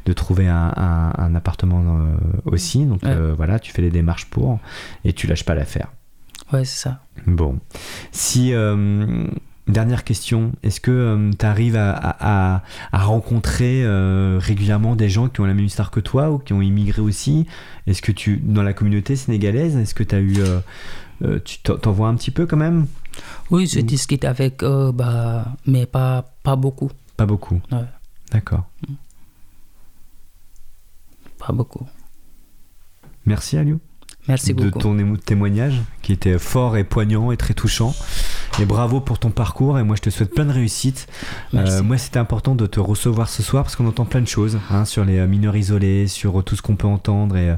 Speaker 1: de trouver un, un- un appartement euh, aussi. Donc euh, voilà, tu fais les démarches pour et tu lâches pas l'affaire.
Speaker 2: Ouais, c'est ça.
Speaker 1: Bon, si dernière question, est-ce que tu arrives à, à- à- à rencontrer euh, régulièrement des gens qui ont la même histoire que toi ou qui ont immigré aussi? Est-ce que tu dans la communauté sénégalaise, est-ce que tu as eu euh, euh, tu t'en vois un petit peu quand même?
Speaker 2: Oui, je
Speaker 1: Mm.
Speaker 2: discute avec eux, bah, mais pas, pas beaucoup.
Speaker 1: Pas beaucoup.
Speaker 2: Ouais.
Speaker 1: D'accord.
Speaker 2: Pas beaucoup.
Speaker 1: Merci Aliou
Speaker 2: Merci
Speaker 1: de
Speaker 2: beaucoup.
Speaker 1: ton émo- témoignage qui était fort et poignant et très touchant. Et bravo pour ton parcours et moi je te souhaite plein de réussite. Euh, moi c'était important de te recevoir ce soir parce qu'on entend plein de choses hein, sur les euh, mineurs isolés, sur euh, tout ce qu'on peut entendre et, euh,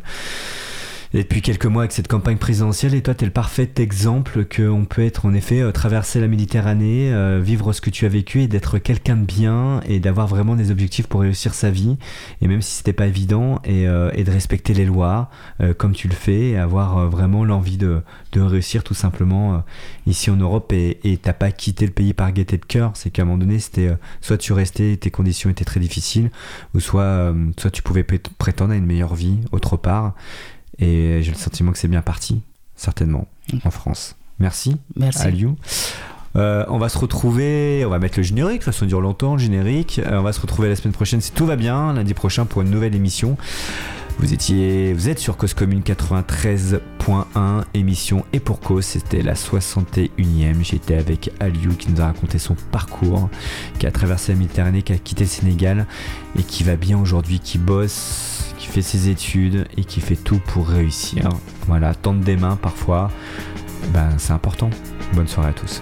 Speaker 1: et depuis quelques mois avec cette campagne présidentielle et toi tu es le parfait exemple qu'on peut être en effet euh, traverser la Méditerranée, euh, vivre ce que tu as vécu et d'être quelqu'un de bien et d'avoir vraiment des objectifs pour réussir sa vie. Et même si c'était pas évident et, euh, de respecter les lois comme tu le fais et avoir vraiment l'envie de, réussir tout simplement ici en Europe. Et t'as pas quitté le pays par gaieté de cœur. C'est qu'à un moment donné c'était soit tu restais tes conditions étaient très difficiles ou soit soit tu pouvais prét- prétendre à une meilleure vie autre part et j'ai le sentiment que c'est bien parti certainement en France merci
Speaker 2: Merci.
Speaker 1: Aliou. Euh, on va se retrouver, on va mettre le générique, de toute façon il dure longtemps le générique. Euh, on va se retrouver la semaine prochaine si tout va bien, lundi prochain pour une nouvelle émission. Vous étiez, vous êtes sur Cause Commune 93.1, émission et pour cause, c'était la 61e. J'étais avec Aliou qui nous a raconté son parcours, qui a traversé la Méditerranée, qui a quitté le Sénégal et qui va bien aujourd'hui, qui bosse, fait ses études et qui fait tout pour réussir. Voilà, tendre des mains parfois, ben c'est important. Bonne soirée à tous.